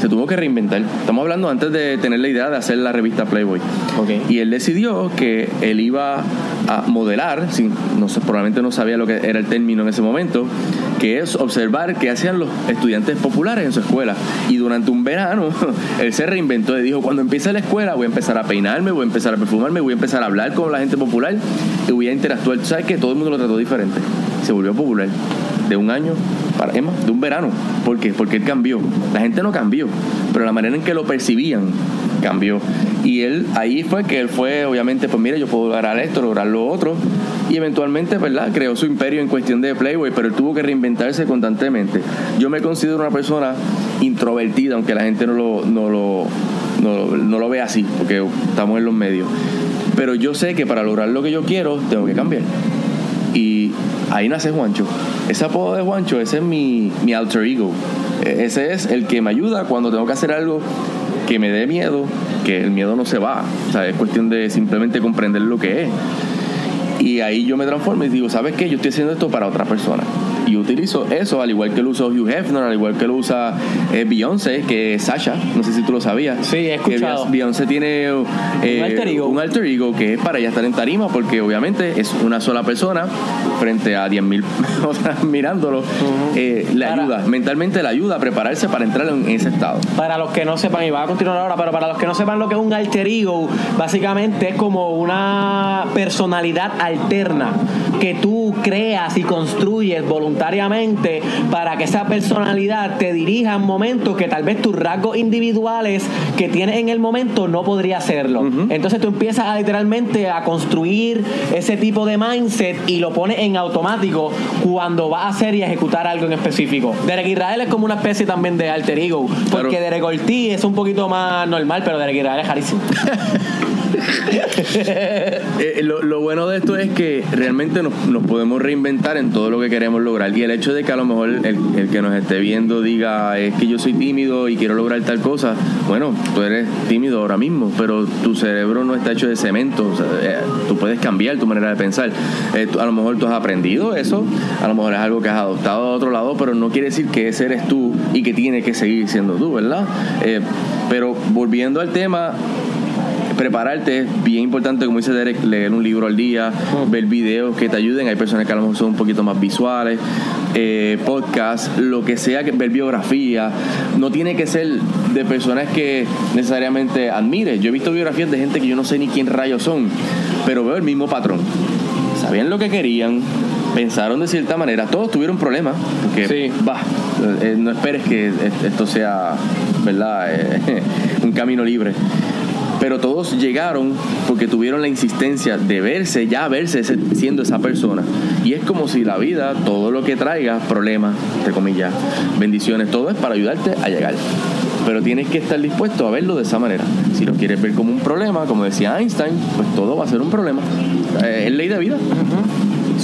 se tuvo que reinventar. Estamos hablando antes de tener la idea de hacer la revista Playboy. Ok. Y él decidió que él iba a modelar, sin, no sé, probablemente no sabía lo que era el término en ese momento, que es observar qué hacían los estudiantes populares en su escuela. Y durante un verano, él se reinventó y dijo, cuando empiece la escuela voy a empezar a peinarme, voy a empezar a perfumarme, voy a empezar a hablar con la gente popular y voy a interactuar. ¿Sabes que Todo el mundo lo trató diferente. Se volvió popular. De un año para, más, de un verano. ¿Por qué? Porque él cambió. La gente no cambió, pero la manera en que lo percibían cambió. Y él, ahí fue que él fue, obviamente, pues mira, yo puedo lograr esto, lograr lo otro. Y eventualmente, ¿verdad? Creó su imperio en cuestión de Playboy, pero él tuvo que reinventarse constantemente. Yo me considero una persona introvertida, aunque la gente no lo, no lo, no, no lo ve así, porque estamos en los medios. Pero yo sé que para lograr lo que yo quiero, tengo que cambiar. Y ahí nace Juancho. Ese apodo de Juancho, ese es mi, mi alter ego. E- Ese es el que me ayuda cuando tengo que hacer algo que me dé miedo, que el miedo no se va. O sea, es cuestión de simplemente comprender lo que es. Y ahí yo me transformo y digo, ¿sabes qué? Yo estoy haciendo esto para otra persona. Y utilizo eso, al igual que lo usa Hugh Hefner, al igual que lo usa eh, Beyoncé, que es Sasha. No sé si tú lo sabías. Sí, he escuchado. Que Beyoncé tiene eh, Un alter ego. un alter ego que es para ella estar en tarima, porque obviamente es una sola persona frente a 10.000 otras mirándolo. Eh, le Para- ayuda, mentalmente le ayuda a prepararse para entrar en ese estado. Para los que no sepan, y va a continuar ahora, pero para los que no sepan lo que es un alter ego, básicamente es como una personalidad alterna que tú creas y construyes voluntariamente para que esa personalidad te dirija en momentos que tal vez tus rasgos individuales que tienes en el momento no podría hacerlo. Entonces tú empiezas a literalmente a construir ese tipo de mindset y lo pones en automático cuando vas a hacer y ejecutar algo en específico. Derek Israel es como una especie también de alter ego, porque Claro. Derek Ortiz es un poquito más normal, pero Derek Israel es rarísimo. Eh, lo, lo bueno de esto es que realmente nos, nos podemos reinventar en todo lo que queremos lograr. Y el hecho de que a lo mejor el, el que nos esté viendo diga es que yo soy tímido y quiero lograr tal cosa, bueno, tú eres tímido ahora mismo, pero tu cerebro no está hecho de cemento. o sea, eh, tú puedes cambiar tu manera de pensar. Eh, tú- a lo mejor tú has aprendido eso, a lo mejor es algo que has adoptado de otro lado, pero no quiere decir que ese eres tú y que tiene que seguir siendo tú, ¿verdad? Pero volviendo al tema, prepararte es bien importante, como dice Derek, leer un libro al día, ver videos que te ayuden. Hay personas que a lo mejor son un poquito más visuales, eh, podcast, lo que sea, que ver biografía. No tiene que ser de personas que necesariamente admires. Yo he visto biografías de gente que yo no sé ni quién rayos son, pero veo el mismo patrón. Sabían lo que querían, pensaron de cierta manera, todos tuvieron problemas, porque Sí. va, eh, no esperes que est- esto sea, ¿verdad? Eh, un camino libre. Pero todos llegaron porque tuvieron la insistencia de verse, ya verse siendo esa persona. Y es como si la vida, todo lo que traiga, problemas, entre comillas, bendiciones, todo es para ayudarte a llegar. Pero tienes que estar dispuesto a verlo de esa manera. Si lo quieres ver como un problema, como decía Einstein, pues todo va a ser un problema. Eh, es ley de vida.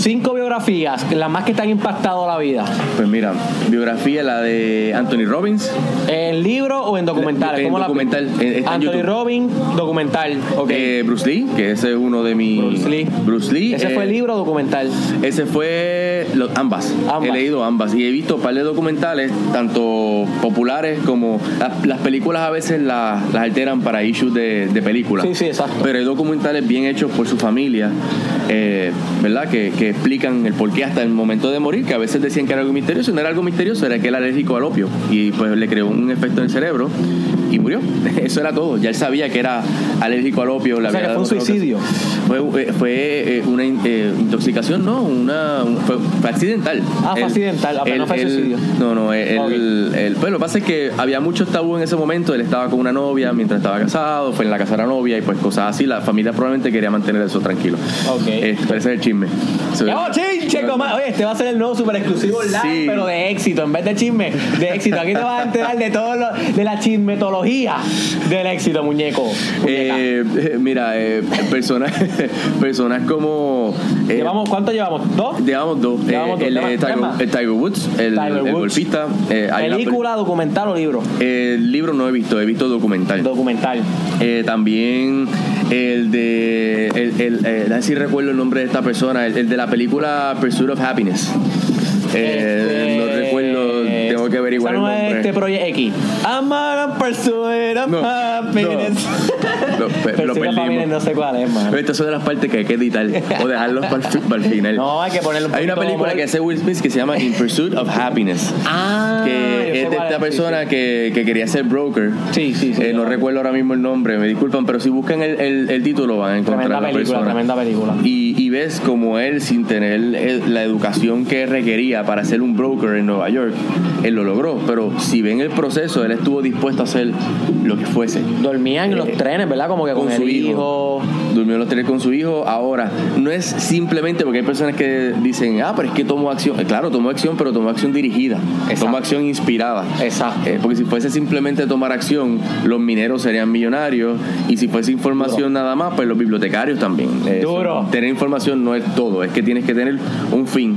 Cinco biografías, las más que te han impactado la vida. Pues mira, biografía, la de Anthony Robbins. ¿En libro o en documentales? En ¿Cómo la- documental, en- Anthony YouTube. Robbins, documental. Ok. Eh, Bruce Lee, que ese es uno de mis. Bruce Lee. Bruce Lee. ¿Ese eh, fue libro o documental? Ese fue ambas. Ambas. He leído ambas y he visto un par de documentales, tanto populares como las, las películas a veces las, las alteran para issues de, de películas. Sí, sí, exacto. Pero hay documentales bien hechos por su familia, eh, ¿verdad? Que, que explican el porqué hasta el momento de morir, que a veces decían que era algo misterioso, no era algo misterioso, era que era alérgico al opio y pues le creó un efecto en el cerebro y murió. Eso era todo. Ya él sabía que era alérgico al opio. le O sea, había que fue un suicidio. Fue, eh, fue eh, una eh, intoxicación, no, una, un- fue, fue accidental. Ah, fue Él- accidental, ah, pero no fue suicidio. No, no, él, Ok. él- pues lo que pasa es que había muchos tabú en ese momento. Él estaba con una novia mientras estaba casado, fue en la casa de la novia y pues cosas así. La familia probablemente quería mantener eso tranquilo. Ok. Eh, pero ese es el chisme. So- ¡Ya, chinche, coma! Oye, este va a ser el nuevo super exclusivo live, Sí. pero de éxito, en vez de chisme, de éxito. Aquí te vas a enterar de todo lo, de la chismetología del éxito, muñeco. Eh, eh, mira, eh, personas, personas como. eh, ¿Llevamos, ¿Cuánto llevamos? ¿Dos? Llevamos dos. Llevamos dos. el, ¿Qué más? eh, ¿Qué Tiger, más? el Tiger Woods, el, Tiger el golfista. ¿Película, documental o libro? el libro no he visto, he visto documental. Documental. También el de. El, el, si recuerdo el nombre de esta persona, el, de la película Pursuit of Happiness. No Este- tengo que averiguar Esa no el es nombre. este Project X. I'm a pursuit of No, happiness. Lo- pe- lo perdimos. no sé cuál es, mano. Estas son de las partes que hay que editar o dejarlos para el, para el final. No, hay que ponerle un Hay una película que hace Will Smith que se llama In Pursuit of Happiness. Ah, que es de esta persona sí. Que, que quería ser broker. Sí, sí, sí. Eh, no recuerdo ahora mismo el nombre, me disculpan, pero si buscan el, el- el título van a encontrar Tremenda la película, persona. tremenda película. Y, y ves como él, sin tener eh, la educación que requería para ser un broker en Nueva York, él lo logró. Pero si ven el proceso, él estuvo dispuesto a hacer lo que fuese. Dormían en los Eh, trenes, ¿verdad? Como que con, con el su hijo. Durmió en los tres con su hijo. Ahora, no es simplemente porque hay personas que dicen, ah, pero es que tomó acción. Eh, Claro, tomó acción, pero tomó acción dirigida. Exacto. Tomó acción inspirada. Exacto. Eh, porque si fuese simplemente tomar acción, los mineros serían millonarios. Y si fuese información nada más, pues los bibliotecarios también. Duro. Tener información no es todo, es que tienes que tener un fin.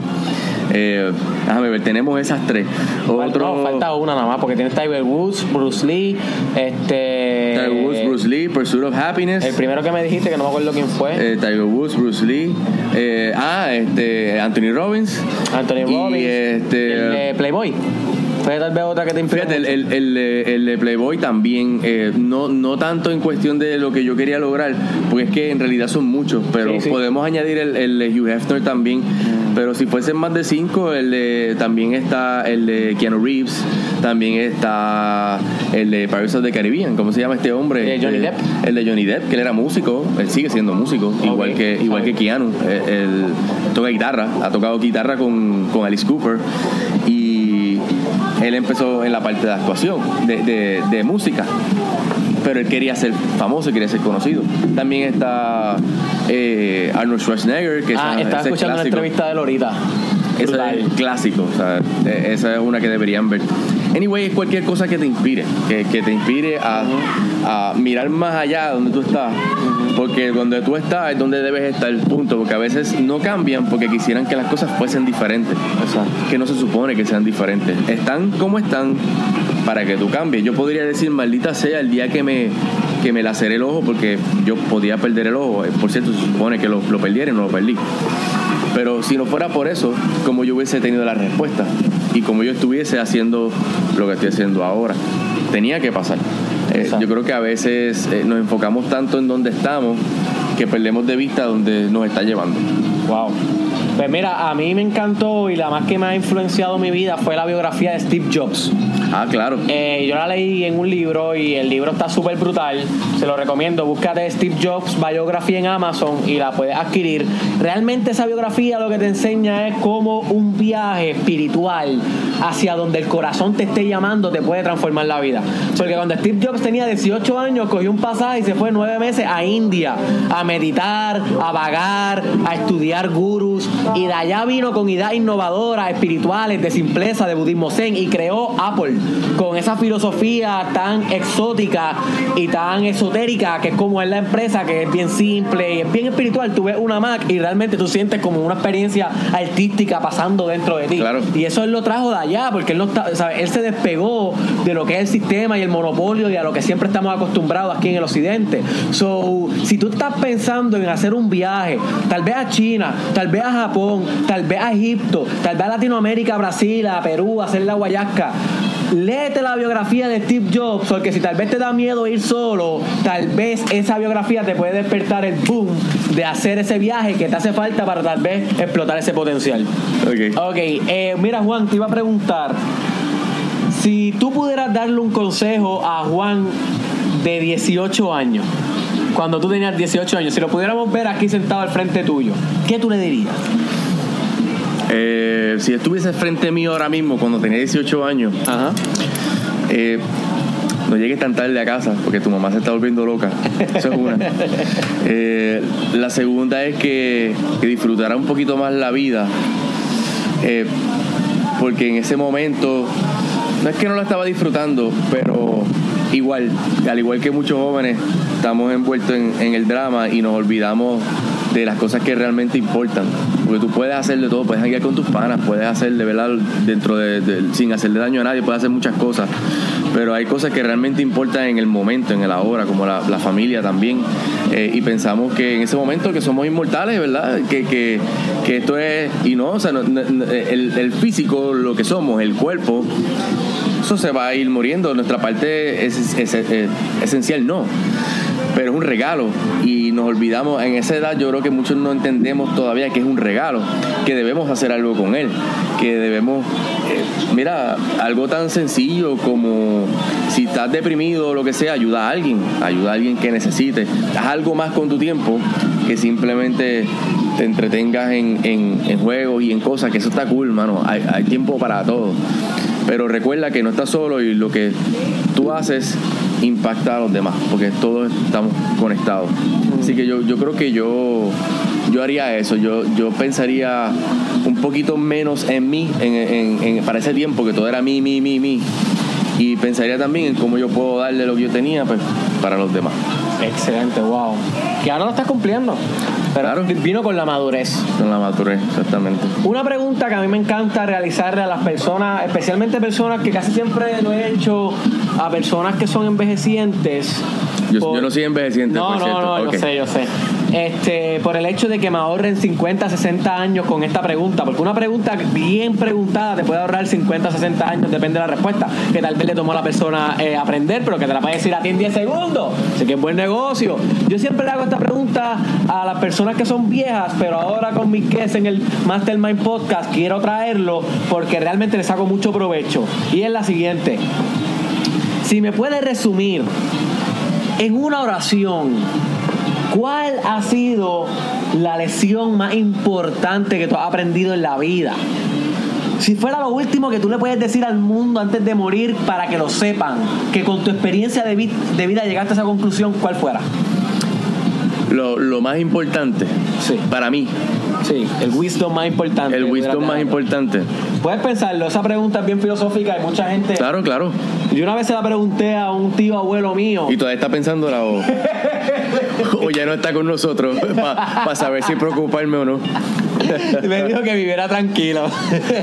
Eh, déjame ver, tenemos esas tres. Otro. No, falta una nada más, porque tienes Tiger Woods, Bruce Lee, este... Tiger Woods, Bruce Lee, Pursuit of Happiness. El primero que me dijiste, que no me acuerdo quién fue, Eh, Tiger Woods, Bruce Lee, eh, ah, este, Anthony Robbins. Anthony y Robbins, este, el de Playboy. Fue tal vez otra que te inspiró Fíjate, el, el, el, de- el de Playboy también, eh, no, no tanto en cuestión de lo que yo quería lograr, porque es que en realidad son muchos, pero Sí, sí. podemos añadir el, el de Hugh Hefner también. Pero si fuesen más de cinco, el de- también está el de Keanu Reeves, también está el de Pirates of the Caribbean, ¿cómo se llama este hombre? Eh, Johnny El- Depp. El de Johnny Depp, que él era músico, él sigue siendo músico, igual Ok, que igual que Keanu. Eh, Él toca guitarra, ha tocado guitarra con, con Alice Cooper y él empezó en la parte de actuación, de, de- de música. Pero él quería ser famoso, quería ser conocido. También está eh, Arnold Schwarzenegger, que Ah, esa- estaba ese es escuchando una entrevista de Lorita. Ese es clásico, o sea, eh, esa es una que deberían ver. Anyway, es cualquier cosa que te inspire, que, que te inspire a, a mirar más allá de donde tú estás, porque donde tú estás es donde debes estar, punto, porque a veces no cambian porque quisieran que las cosas fuesen diferentes, que no se supone que sean diferentes, están como están para que tú cambies. Yo podría decir, maldita sea, el día que me que me laceré el ojo porque yo podía perder el ojo, por cierto, se supone que lo, lo perdiera y no lo perdí. Pero si no fuera por eso, como yo hubiese tenido la respuesta y como yo estuviese haciendo lo que estoy haciendo ahora, tenía que pasar. Eh, yo creo que a veces eh, nos enfocamos tanto en donde estamos que perdemos de vista donde nos está llevando. Wow. Pues mira, a mí me encantó y la más que me ha influenciado mi vida fue la biografía de Steve Jobs. Ah, claro. Eh, yo la leí en un libro y el libro está súper brutal. Se lo recomiendo. Búscate Steve Jobs Biografía en Amazon y la puedes adquirir. Realmente esa biografía lo que te enseña es cómo un viaje espiritual hacia donde el corazón te esté llamando te puede transformar la vida. Porque cuando Steve Jobs tenía 18 años, cogió un pasaje y se fue nueve meses a India a meditar, a vagar, a estudiar gurús, Y de allá vino con ideas innovadoras, espirituales, de simpleza, de budismo zen y creó Apple con esa filosofía tan exótica y tan esotérica que es como es la empresa, que es bien simple y es bien espiritual. Tú ves una Mac y realmente tú sientes como una experiencia artística pasando dentro de ti. Claro. Y eso él lo trajo de allá, porque él no está, ¿sabes? él se despegó de lo que es el sistema y el monopolio y a lo que siempre estamos acostumbrados aquí en el occidente. So, si tú estás pensando en hacer un viaje, tal vez a China, tal vez a Japón, tal vez a Egipto, tal vez a Latinoamérica, a Brasil, a Perú, a hacer la guayasca. Léete la biografía de Steve Jobs, porque si tal vez te da miedo ir solo, tal vez esa biografía te puede despertar el boom de hacer ese viaje que te hace falta para tal vez explotar ese potencial. Ok. Ok, eh, mira Juan, te iba a preguntar, si tú pudieras darle un consejo a Juan de 18 años, cuando tú tenías 18 años, si lo pudiéramos ver aquí sentado al frente tuyo, ¿qué tú le dirías? Eh, si estuviese frente mío ahora mismo, cuando tenía 18 años, Ajá. eh, no llegues tan tarde a casa porque tu mamá se está volviendo loca. Eso es una. Eh, la segunda es que, que disfrutara un poquito más la vida. eh, porque en ese momento, no es que no la estaba disfrutando, pero igual, al igual que muchos jóvenes, estamos envueltos en, en el drama y nos olvidamos de las cosas que realmente importan. Porque tú puedes hacer de todo, puedes janguear con tus panas, puedes hacer de verdad dentro de, sin hacerle daño a nadie, puedes hacer muchas cosas. Pero hay cosas que realmente importan en el momento, en el ahora, como la, familia también. Eh, y pensamos que en ese momento que somos inmortales, ¿verdad? Que, que, que esto es. Y no, o sea, el, físico, lo que somos, el cuerpo, eso se va a ir muriendo. Nuestra parte es- esencial no. Pero es un regalo. Y nos olvidamos, en esa edad yo creo que muchos no entendemos todavía que es un regalo, que debemos hacer algo con él, que debemos, eh, mira, algo tan sencillo como si estás deprimido o lo que sea, ayuda a alguien, ayuda a alguien que necesite, haz algo más con tu tiempo que simplemente te entretengas en, en- en juegos y en cosas, que eso está cool, mano, hay, hay tiempo para todo. Pero recuerda que no estás solo y lo que tú haces impacta a los demás, porque todos estamos conectados. Así que yo, yo creo que yo, yo haría eso, yo, yo pensaría un poquito menos en mí en, en- en- para ese tiempo, que todo era mí, mí, mí, mí. Y pensaría también en cómo yo puedo darle lo que yo tenía pues, para los demás. Excelente, wow. Que ahora lo estás cumpliendo. Pero Claro. vino con la madurez. Con la madurez, exactamente. Una pregunta que a mí me encanta realizarle a las personas, especialmente personas que casi siempre lo he hecho a personas que son envejecientes. Yo, por- yo no soy envejeciente, No, por no, cierto. no, Ok. yo sé, yo sé. Este, por el hecho de que me ahorren 50, 60 años con esta pregunta, porque una pregunta bien preguntada te puede ahorrar 50, 60 años, depende de la respuesta, que tal vez le tomó a la persona eh, aprender, pero que te la puede decir a ti en 10 segundos. Así que es buen negocio. Yo siempre le hago esta pregunta a las personas que son viejas, pero ahora con mi guest en el Mastermind Podcast quiero traerlo porque realmente le saco mucho provecho. Y es la siguiente. Si me puede resumir en una oración, ¿cuál ha sido la lección más importante que tú has aprendido en la vida? Si fuera lo último que tú le puedes decir al mundo antes de morir para que lo sepan, que con tu experiencia de, vi- de vida llegaste a esa conclusión, ¿cuál fuera? Lo, lo más importante Sí. para mí, Sí, el wisdom más importante. el wisdom más importante. Puedes pensarlo, esa pregunta es bien filosófica y mucha gente... Claro, claro. Yo una vez se la pregunté a un tío abuelo mío. Y todavía está pensando la o, ya no está con nosotros para saber si preocuparme o no. me dijo que viviera tranquilo.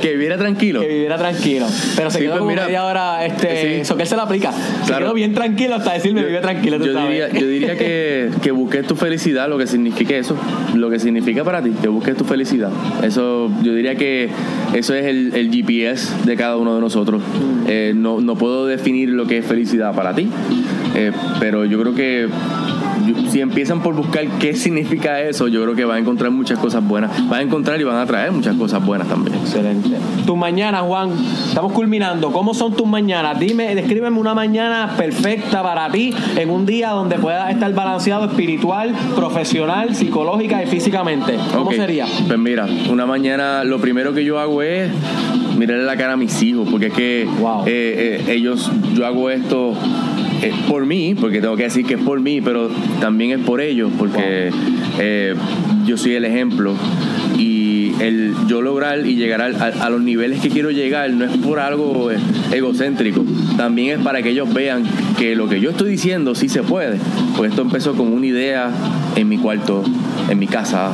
Que viviera tranquilo. que viviera tranquilo. Pero se Sí, quedó pues como mira, media hora, este, sí. eso que él se lo aplica. Se Claro. quedó bien tranquilo hasta decirme vive tranquilo, tú Yo sabes. diría, yo diría que, que busques tu felicidad, lo que signifique eso, lo que significa para ti, que busques tu felicidad. Eso, yo diría que eso es el, el GPS de cada uno de nosotros. Mm. Eh, no, no puedo definir lo que es felicidad para ti, eh, pero yo creo que yo- si empiezan por buscar qué significa eso, yo creo que van a encontrar muchas cosas buenas. Van a encontrar y van a traer muchas cosas buenas también. Excelente. Tus mañanas, Juan, estamos culminando. ¿Cómo son tus mañanas? Dime, descríbeme una mañana perfecta para ti en un día donde puedas estar balanceado espiritual, profesional, psicológica y físicamente. ¿Cómo sería? Pues mira, una mañana lo primero que yo hago es mirarle la cara a mis hijos, porque es que Wow. eh, eh, ellos, yo hago esto eh, por mí, porque tengo que decir que es por mí, pero también es por ellos, porque eh, yo soy el ejemplo. Y, el yo lograr y llegar a, a los niveles que quiero llegar no es por algo egocéntrico, también es para que ellos vean que lo que yo estoy diciendo sí se puede. Pues esto empezó con una idea en mi cuarto, en mi casa,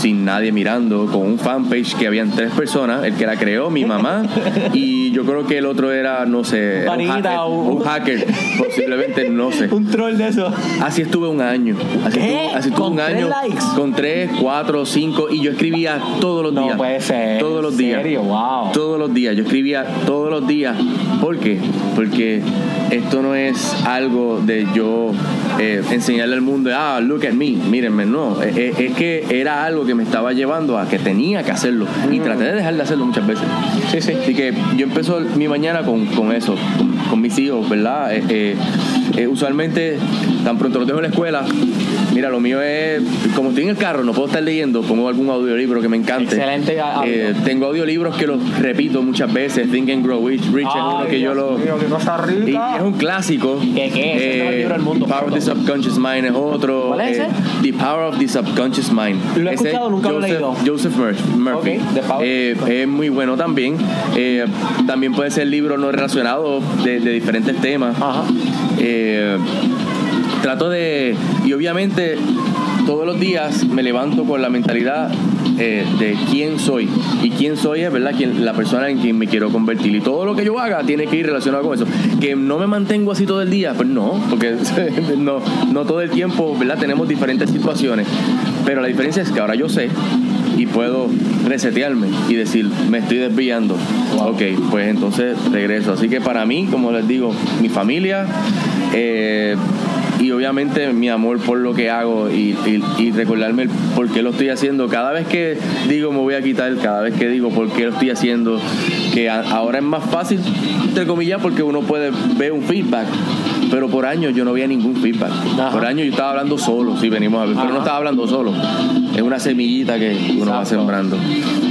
sin nadie mirando, con un fanpage que habían tres personas, el que la creó, mi mamá, y yo creo que el otro era, no sé, un, hacker, o- un hacker, posiblemente, no sé. Un troll de eso. Así estuve un año. Así ¿Qué? estuve, así estuve ¿Con un tres año. likes? Con tres, cuatro, cinco. Y yo escribía todos los No días. puede ser. Todos los ¿En días. serio? Wow. Todos los días. Yo escribía todos los días. ¿Por qué? Porque esto no es algo de yo eh, enseñarle al mundo, ah, look at me, mírenme. No. Es, es- es que era algo que me estaba llevando a que tenía que hacerlo. Y traté de dejar de hacerlo muchas veces. Mm. Sí, sí. Así que yo empiezo mi mañana con, con eso, con, con mis hijos, ¿verdad? Eh, eh, eh, usualmente, tan pronto los dejo en la escuela, mira, lo mío es, como estoy en el carro, no puedo estar leyendo, pongo algún audiolibro que me encante. Excelente audio. Eh, tengo audiolibros que los repito muchas veces, Think and Grow Rich, Rich es uno que yo lo... qué cosa Y es un clásico. ¿Qué, qué? Es el mejor libro del mundo, Power of the. Subconscious Mind es otro. ¿Cuál es Eh, ese? the Power of the Subconscious Mind. Lo he Ese escuchado, nunca lo he Joseph- leído. Joseph Murphy. Murphy. Ok, The Power. Eh, es muy bueno también. Eh, también puede ser libros no relacionados de, de diferentes temas. Ajá. Eh, trato de. Y obviamente, todos los días me levanto con la mentalidad eh, de quién soy. Y quién soy es, ¿verdad? Quien, la persona en quien me quiero convertir. Y todo lo que yo haga tiene que ir relacionado con eso. Que no me mantengo así todo el día, pues no, porque no, no todo el tiempo, ¿verdad? Tenemos diferentes situaciones. Pero la diferencia es que ahora yo sé y puedo resetearme y decir, me estoy desviando. Ok, pues entonces regreso. Así que para mí, como les digo, mi familia eh, y obviamente mi amor por lo que hago y, y- y recordarme el por qué lo estoy haciendo. Cada vez que digo me voy a quitar, cada vez que digo por qué lo estoy haciendo, que a- ahora es más fácil, entre comillas, porque uno puede ver un feedback. Pero por años yo no veía ningún feedback. Ajá. Por años yo estaba hablando solo, si venimos a ver. Pero Ajá. no estaba hablando solo. Es una semillita que uno va sembrando.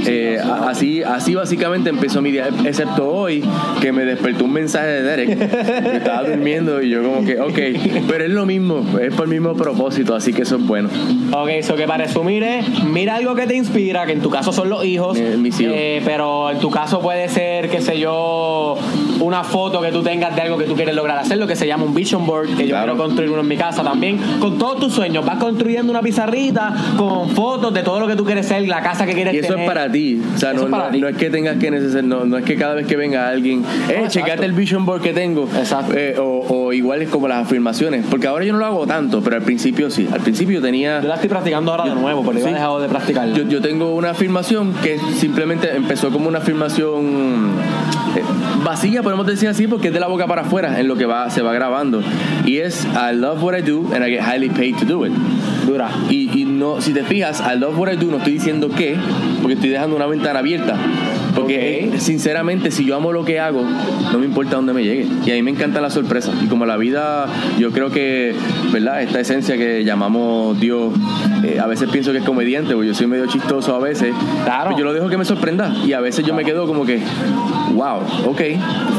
Eh, así, así básicamente empezó mi día, excepto hoy, que me despertó un mensaje de Derek. que estaba durmiendo y yo como que, ok, pero es lo mismo, es por el mismo propósito, así que eso es bueno. Ok, eso que para resumir es, mira algo que te inspira, que en tu caso son los hijos, Eh, mis hijos. eh, pero en tu caso puede ser, qué sé yo, una foto que tú tengas de algo que tú quieres lograr hacer, lo que se llama un vision board, que yo quiero construir uno en mi casa también, con todos tus sueños, vas construyendo una pizarrita con fotos de todo lo que tú quieres ser, la casa que quieres Y eso tener. es para ti. O sea, no, no- no es que tengas que necesitar, no, no es que cada vez que venga alguien, eh, checate el vision board que tengo. Exacto. Eh, o, o igual es como las afirmaciones. Porque ahora yo no lo hago tanto, pero al principio sí. Al principio tenía. Yo la estoy practicando ahora de nuevo, porque Sí. iba dejado de practicarla. Yo, yo tengo una afirmación que simplemente empezó como una afirmación vacía, podemos decir así, porque es de la boca para afuera en lo que va, se va grabando. Y es I love what I do and I get highly paid to do it. Dura. Y, y no, si te fijas, I love what I do, no estoy diciendo qué, porque estoy dejando una ventana abierta. Porque sinceramente, si yo amo lo que hago, no me importa dónde me llegue. Y a mí me encanta la sorpresa. Y como la vida, yo creo que, ¿verdad? Esta esencia que llamamos Dios, eh, a veces pienso que es comediante, porque yo soy medio chistoso a veces. Claro. Pero yo lo dejo que me sorprenda. Y a veces yo me quedo como que, wow, ok,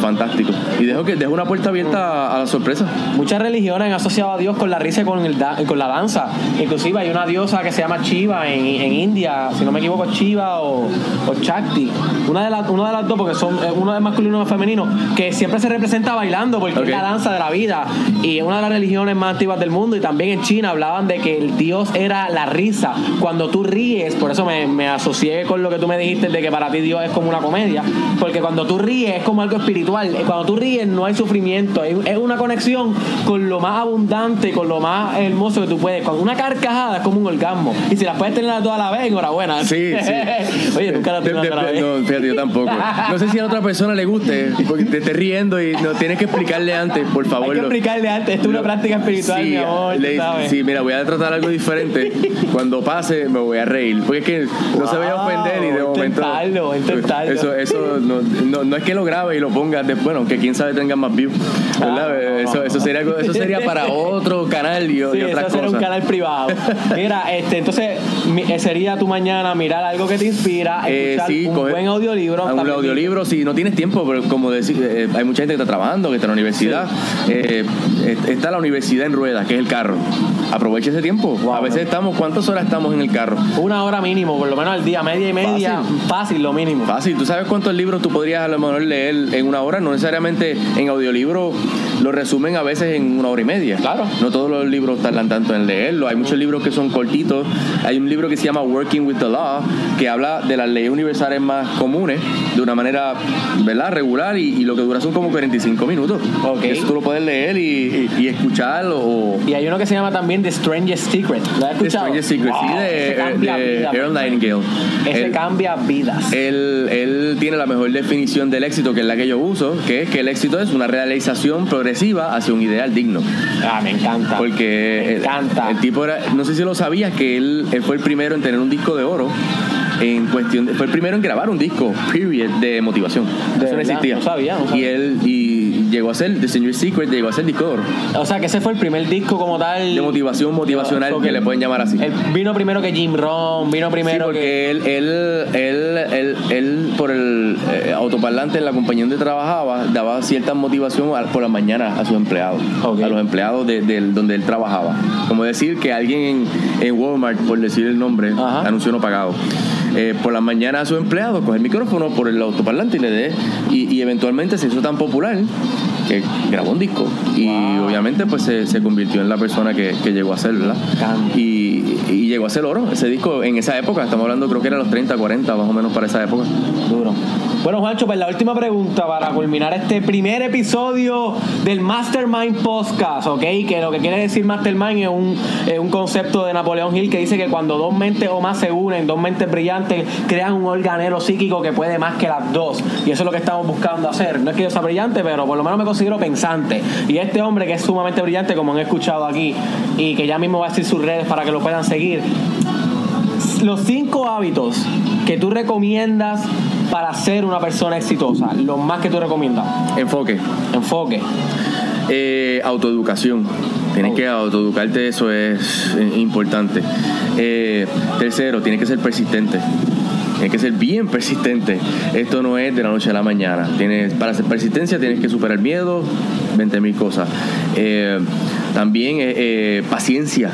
fantástico. Y dejo que dejo una puerta abierta a, la sorpresa. Muchas religiones han asociado a Dios con la risa y con, el da- con la danza. Inclusive hay una diosa que se llama Shiva en, en India, si no me equivoco, Shiva o, o Shakti. Una de, las, una de las dos, porque son eh, uno es masculino y uno es femenino, que siempre se representa bailando porque Ok. es la danza de la vida. Y es una de las religiones más antiguas del mundo. Y también en China hablaban de que el Dios era la risa. Cuando tú ríes, por eso me, me asocié con lo que tú me dijiste de que para ti Dios es como una comedia. Porque cuando tú ríes es como algo espiritual. Cuando tú ríes no hay sufrimiento. Es una conexión con lo más abundante, con lo más hermoso que tú puedes. Con una carcajada es como un orgasmo. Y si las puedes tener todas a la vez, enhorabuena. Sí, sí. Oye, nunca las De- tengo a la vez. No, yo tampoco. No sé si a otra persona le guste, porque te estés riendo y no tienes que explicarle antes, por favor. Hay que explicarle antes. Esto es una práctica espiritual, sí, mi amor. le- sabes. sí, mira, voy a tratar algo diferente. Cuando pase, me voy a reír. Porque es que no se vaya a ofender y de Wow, momento. intentarlo, intentarlo. Eso, eso no, no, no es que lo grabe y lo pongas después, bueno, que quién sabe tenga más views. ¿verdad? Ah, eso, eso, sería, eso sería para otro canal y, y Sí, eso otras será un cosas. canal privado. Mira, este, entonces eh, sería tu mañana mirar algo que te inspira, Eh, escuchar sí, un coger- buen audiolibro audiolibro. Un también. audiolibro, si no tienes tiempo, pero como decir, eh, hay mucha gente que está trabajando, que está en la universidad. Eh, eh, está la universidad en ruedas, que es el carro. Aprovecha ese tiempo. Wow, a veces no. estamos, ¿cuántas horas estamos en el carro? Una hora mínimo, por lo menos al día, media y media. Fácil, lo mínimo. Fácil, ¿tú sabes cuántos libros tú podrías a lo mejor leer en una hora? No necesariamente en audiolibro lo resumen a veces en una hora y media. Claro. No todos los libros tardan tanto en leerlo. Hay muchos libros que son cortitos. Hay un libro que se llama Working with the Law, que habla de las leyes universales más comunes de una manera, ¿verdad? Regular y, y lo que dura son como 45 minutos. Ok. Eso tú lo puedes leer y, y, y escuchar o... Y hay uno que se llama también The Strangest Secret. ¿Lo has The escuchado? Stranger Secrets, sí, Wow, ese de, de vidas, Earl. Nightingale. Ese Él- cambia vidas. Él, él tiene la mejor definición del éxito, que es la que yo uso, que es que el éxito es una realización progresiva hacia un ideal digno. ah, me encanta. Porque Me el, encanta. el tipo era, no sé si lo sabías, que él, él fue el primero en tener un disco de oro. En cuestión de- fue el primero en grabar un disco, period, de motivación. De Eso no verdad, existía. no sabía, no Y él y llegó a ser The Stranger Secret, llegó a ser disco de oro. O sea, que ese fue el primer disco como tal. De motivación motivacional, So que le pueden llamar así. Él vino primero que Jim Rohn, vino Sí, primero porque que. él, él, él, él, él, por el eh, autoparlante en la compañía donde trabajaba, daba cierta motivación a- por la mañana a sus empleados, a los empleados de, donde él trabajaba. Como decir que alguien en, en Walmart, por decir el nombre, Ajá. anuncio no pagado, eh, por la mañana a sus empleados coge el micrófono por el autoparlante y le y eventualmente se hizo tan popular que grabó un disco y Wow. obviamente pues se, se convirtió en la persona que, que llegó a ser, ¿verdad? Y, y llegó a ser oro ese disco en esa época, estamos hablando creo que era los 30, 40 más o menos para esa época. Duro. Bueno, Juancho, pues la última pregunta para culminar este primer episodio del Mastermind Podcast, ¿ok? Que lo que quiere decir Mastermind es un, es un concepto de Napoleón Hill que dice que cuando dos mentes o más se unen, dos mentes brillantes, crean un organelo psíquico que puede más que las dos. Y eso es lo que estamos buscando hacer. No es que yo sea brillante, pero por lo menos me considero pensante. Y este hombre que es sumamente brillante, como han escuchado aquí, y que ya mismo va a decir sus redes para que lo puedan seguir, los cinco hábitos que tú recomiendas para ser una persona exitosa, los más que tú recomiendas. Enfoque, Enfoque. eh, autoeducación. Tienes que autoeducarte, eso es eh, importante. Eh, tercero, tienes que ser persistente. Tienes que ser bien persistente. Esto no es de la noche a la mañana. Tienes, para ser persistencia tienes que superar miedo, 20 mil cosas. Eh, también eh, eh, paciencia.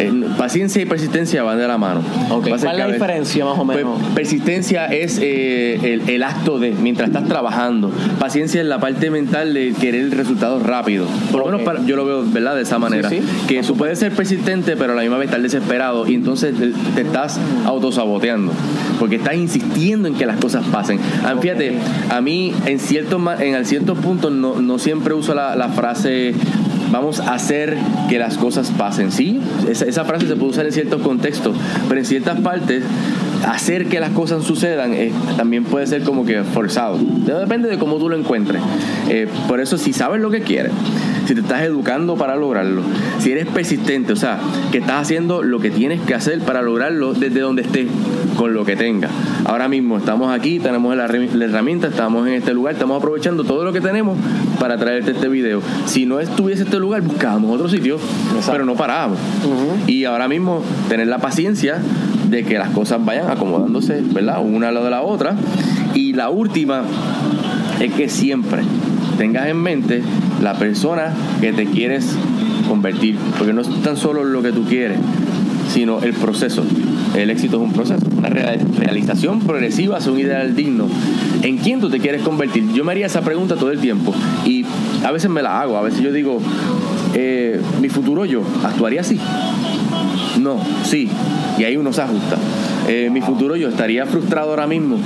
Eh, paciencia y persistencia van de la mano. ¿cuál es la diferencia, más o Pues, menos? persistencia es eh, el, el acto de, mientras estás trabajando. Paciencia es la parte mental de querer resultados rápidos. Por lo menos para- yo lo veo, ¿verdad? De esa manera. sí. Que tú puedes ser persistente, pero a la misma vez estar desesperado y entonces te, te estás autosaboteando. Porque estás insistiendo en que las cosas pasen. Ah, Fíjate, a mí en ciertos en ciertos puntos no, no siempre uso la, la frase vamos a hacer que las cosas pasen. Sí, esa, frase se puede usar en ciertos contextos, pero en ciertas partes hacer que las cosas sucedan eh, también puede ser como que forzado. Depende de cómo tú lo encuentres. Eh, por eso, si sabes lo que quieres, si te estás educando para lograrlo, si eres persistente, o sea, que estás haciendo lo que tienes que hacer para lograrlo desde donde estés, con lo que tengas. Ahora mismo estamos aquí, tenemos la herramienta, estamos en este lugar, estamos aprovechando todo lo que tenemos para traerte este video. Si no estuviese este lugar, buscábamos otro sitio, pero no parábamos. Y ahora mismo tener la paciencia de que las cosas vayan acomodándose, ¿verdad? Una a la de la otra. Y la última es que siempre tengas en mente la persona que te quieres convertir, porque no es tan solo lo que tú quieres, sino el proceso. El éxito es un proceso, una rea- realización progresiva hacia un ideal digno. ¿En quién tú te quieres convertir? Yo me haría esa pregunta todo el tiempo y a veces me la hago, a veces yo digo, eh, mi futuro yo actuaría así. No, sí, y ahí uno se ajusta. Eh, mi futuro yo estaría frustrado ahora mismo.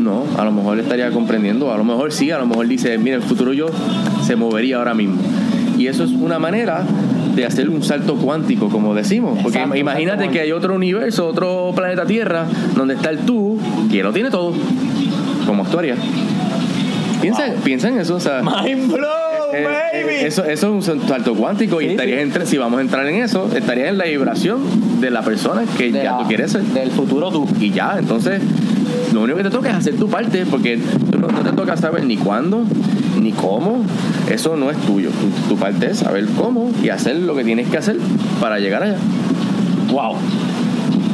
No, a lo mejor estaría comprendiendo, a lo mejor sí, a lo mejor dice, mira, el futuro yo se movería ahora mismo. Y eso es una manera de hacer un salto cuántico, como decimos. Porque Exacto, imagínate que hay otro universo, otro planeta Tierra, donde está el tú, que lo tiene todo. ¿Cómo actuaría? Piensa, piensa en eso, o sea... Mind blow, Eh, baby. eh, eso, eso es un salto cuántico y estarías sí. entre- si vamos a entrar en eso, estarías en la vibración de la persona que De ya la- tú quieres ser. Del futuro tú. Y ya, entonces, lo único que te toca es hacer tu parte, porque tú no, no te toca saber ni cuándo, ni cómo. Eso no es tuyo. Tu, tu parte es saber cómo y hacer lo que tienes que hacer para llegar allá. Wow.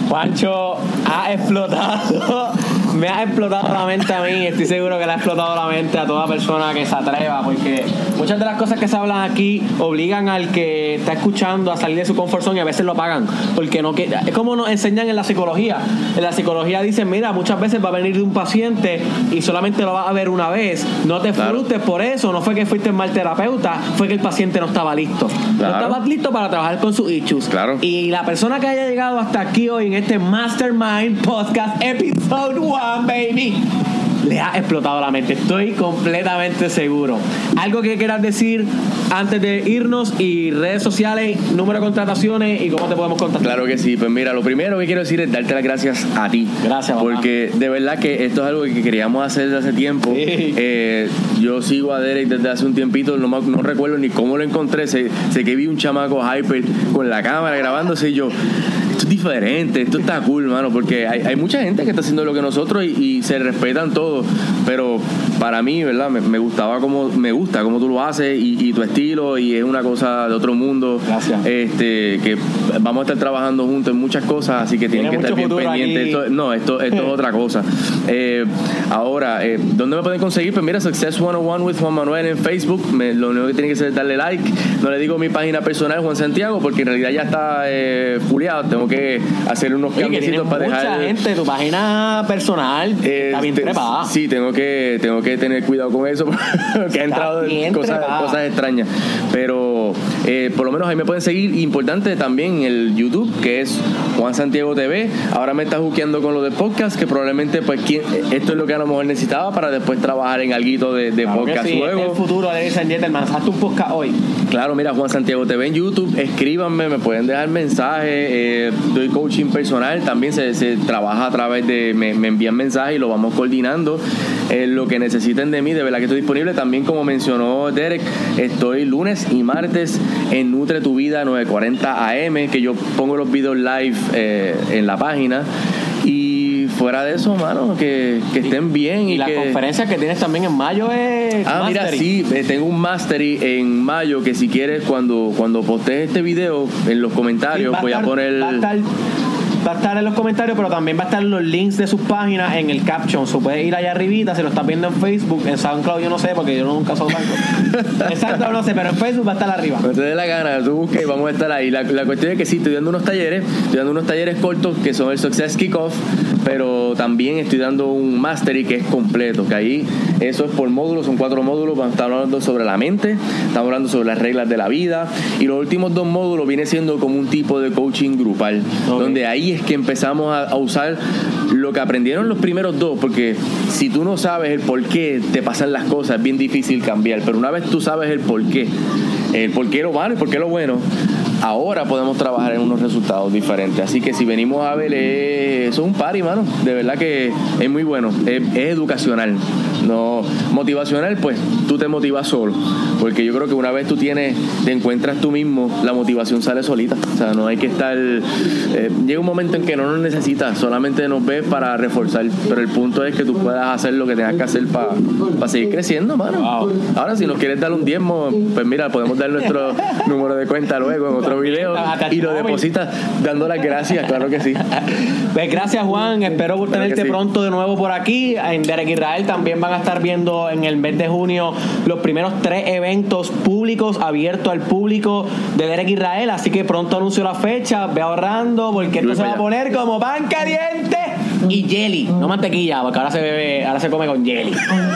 Juancho ha explotado me ha explotado la mente a mí. Estoy seguro que le ha explotado la mente a toda persona que se atreva, porque muchas de las cosas que se hablan aquí obligan al que está escuchando a salir de su confort zone y a veces lo pagan. Porque no que es como nos enseñan en la psicología. En la psicología dicen, mira, muchas veces va a venir de un paciente y solamente lo vas a ver una vez. No te Claro. frustres por eso. No fue que fuiste mal terapeuta, fue que el paciente no estaba listo. No Claro. estaba listo para trabajar con sus issues. Claro. Y la persona que haya llegado hasta aquí hoy en este Mastermind Podcast Episode 1, baby, le ha explotado la mente. Estoy completamente seguro. Algo que quieras decir antes de irnos y redes sociales, número de contrataciones y cómo te podemos contactar. Claro que sí, pues mira, lo primero que quiero decir es darte las gracias a ti. Gracias, papá. Porque de verdad que esto es algo que queríamos hacer desde hace tiempo. Sí. Eh, yo sigo a Derek desde hace un tiempito, no, no recuerdo ni cómo lo encontré. Sé, sé que vi un chamaco hyper con la cámara grabándose y yo, diferente, esto está cool, mano, porque hay, hay mucha gente que está haciendo lo que nosotros y, y se respetan todos, pero para mí, ¿verdad? Me, me gustaba como, me gusta cómo tú lo haces y, y tu estilo y es una cosa de otro mundo. Gracias. Este, que vamos a estar trabajando juntos en muchas cosas, así que tienen Tiene que estar bien pendientes. Esto- no, esto, esto es otra cosa. Eh, ahora, eh, ¿dónde me pueden conseguir? Pues mira, Success 101 with Juan Manuel en Facebook. Me- lo único que tienen que hacer es darle like. No le digo mi página personal, Juan Santiago, porque en realidad ya está eh, fuleado. Tengo que hacer unos Oye, cambiecitos para mucha dejar. gente, tu página personal está bien Este, trepada. Sí, tengo que, tengo que tener cuidado con eso porque ha entrado en cosas, cosas extrañas. Pero eh, por lo menos ahí me pueden seguir. Importante también el YouTube, que es Juan Santiago TV. Ahora me está juqueando con lo de podcast, que probablemente pues ¿quién- esto es lo que a lo mejor necesitaba para después trabajar en algo de, de Claro que podcast sí, este es luego. el futuro de Ladies and Gentlemen. Hazte un podcast hoy. Claro, mira, Juan Santiago TV en YouTube, escríbanme, me pueden dejar mensajes, eh, doy coaching personal, también se, se trabaja a través de, me, me envían mensajes y lo vamos coordinando. Eh, lo que necesiten de mí, de verdad que estoy disponible. También, como mencionó Derek, estoy lunes y martes en Nutre Tu Vida 940 AM, que yo pongo los videos live eh, en la página. Fuera de eso, mano, que, que estén bien. Y, Y, la que, conferencia que tienes también en mayo es. Ah, mira, Mastery. sí, eh, tengo un mastery en mayo que si quieres cuando cuando postees este video en los comentarios voy a estar- poner Va a, estar, va a estar en los comentarios, pero también va a estar los links de sus páginas en el caption. So puedes ir allá arribita, si lo estás viendo en Facebook, en SoundCloud yo no sé, porque yo nunca soy en SoundCloud no sé, pero en Facebook va a estar arriba. Cuando te dé la gana, tú busques y vamos a estar ahí. La, la cuestión es que sí, estoy dando unos talleres, estoy dando unos talleres cortos que son el Success Kickoff, pero también estoy dando un mastery que es completo, que ahí eso es por módulos, son cuatro módulos, vamos a estar hablando sobre la mente, estamos hablando sobre las reglas de la vida, y los últimos dos módulos viene siendo como un tipo de coaching grupal, donde ahí es que empezamos a, usar lo que aprendieron los primeros dos, porque si tú no sabes el por qué te pasan las cosas, es bien difícil cambiar, pero una vez tú sabes el por qué, el por qué lo malo y por qué lo bueno, ahora podemos trabajar en unos resultados diferentes. Así que si venimos a ver, eh, eso es un party, mano. De verdad que es muy bueno. Es educacional. No motivacional, pues tú te motivas solo. Porque yo creo que una vez tú tienes, te encuentras tú mismo, la motivación sale solita. O sea, no hay que estar. eh, llega un momento en que no nos necesitas, solamente nos ves para reforzar. Pero el punto es que tú puedas hacer lo que tengas que hacer para seguir creciendo, mano. Wow. Ahora, si nos quieres dar un diezmo, pues mira, podemos dar nuestro número de cuenta luego en otro video y lo depositas dando las gracias, claro que sí. Pues gracias Juan, espero tenerte sí. pronto de nuevo por aquí. En Derek Israel también van a estar viendo en el mes de junio los primeros tres eventos públicos abiertos al público de Derek Israel. Así que pronto anuncio la fecha, ve ahorrando porque esto se va a poner como pan caliente y jelly, no mantequilla, porque ahora se bebe, ahora se come con jelly.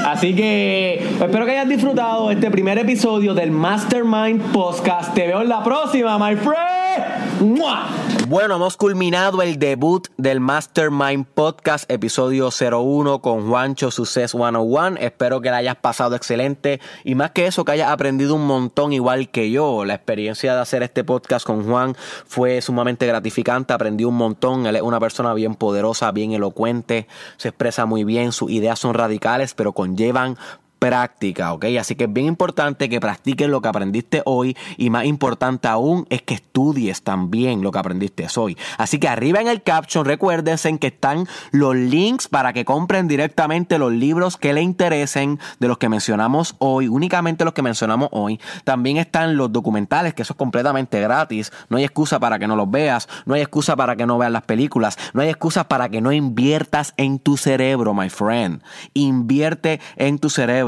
Así que espero que hayas disfrutado este primer episodio del Mastermind Podcast. Te veo en la próxima, my friend. ¡Mua! Bueno, hemos culminado el debut del Mastermind Podcast, episodio 01 con Juancho Success 101. Espero que la hayas pasado excelente y más que eso, que hayas aprendido un montón igual que yo. La experiencia de hacer este podcast con Juan fue sumamente gratificante, aprendí un montón. Él es una persona bien poderosa, bien elocuente, se expresa muy bien, sus ideas son radicales, pero conllevan práctica, ¿ok? Así que es bien importante que practiques lo que aprendiste hoy y más importante aún es que estudies también lo que aprendiste hoy. Así que arriba en el caption recuérdense que están los links para que compren directamente los libros que le interesen de los que mencionamos hoy, únicamente los que mencionamos hoy. También están los documentales, que eso es completamente gratis. No hay excusa para que no los veas, no hay excusa para que no veas las películas, no hay excusa para que no inviertas en tu cerebro, my friend. Invierte en tu cerebro.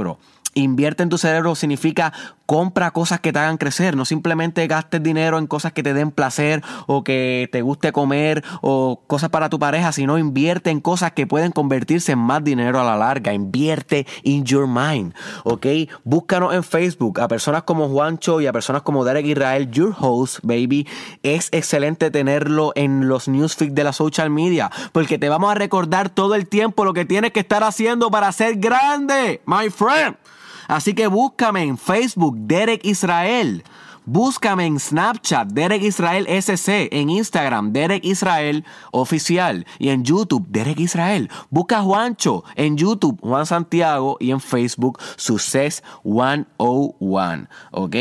Invierte en tu cerebro significa compra cosas que te hagan crecer, no simplemente gastes dinero en cosas que te den placer o que te guste comer o cosas para tu pareja, sino invierte en cosas que pueden convertirse en más dinero a la larga. Invierte in your mind, ¿ok? Búscanos en Facebook a personas como Juancho y a personas como Derek Israel, your host, baby. Es excelente tenerlo en los newsfeed de la social media porque te vamos a recordar todo el tiempo lo que tienes que estar haciendo para ser grande, my friend. Así que búscame en Facebook, Derek Israel. Búscame en Snapchat, Derek Israel SC, en Instagram, Derek Israel Oficial y en YouTube, Derek Israel. Busca a Juancho en YouTube, Juan Santiago y en Facebook, Success 101. ¿Ok?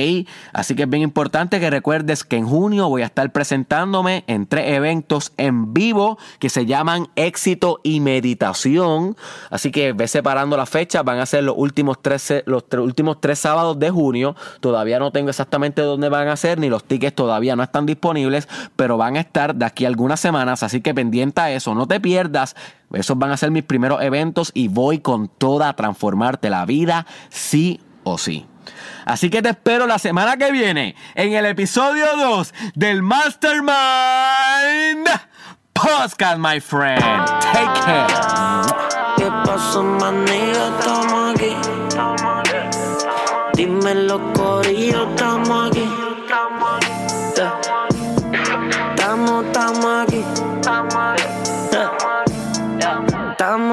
Así que es bien importante que recuerdes que en junio voy a estar presentándome en tres eventos en vivo que se llaman Éxito y Meditación. Así que ve separando las fechas, van a ser los últimos tres, los últimos tres sábados de junio. Todavía no tengo exactamente dónde van a ser, ni los tickets todavía no están disponibles, pero van a estar de aquí a algunas semanas, así que pendiente a eso, no te pierdas. Esos van a ser mis primeros eventos y voy con toda a transformarte la vida, sí o sí. Así que te espero la semana que viene en el episodio 2 del Mastermind Podcast, my friend. Take care. ¿Qué pasó, manito? Estamos aquí. Dime los corillos, estamos aquí.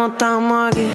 no estamos aquí.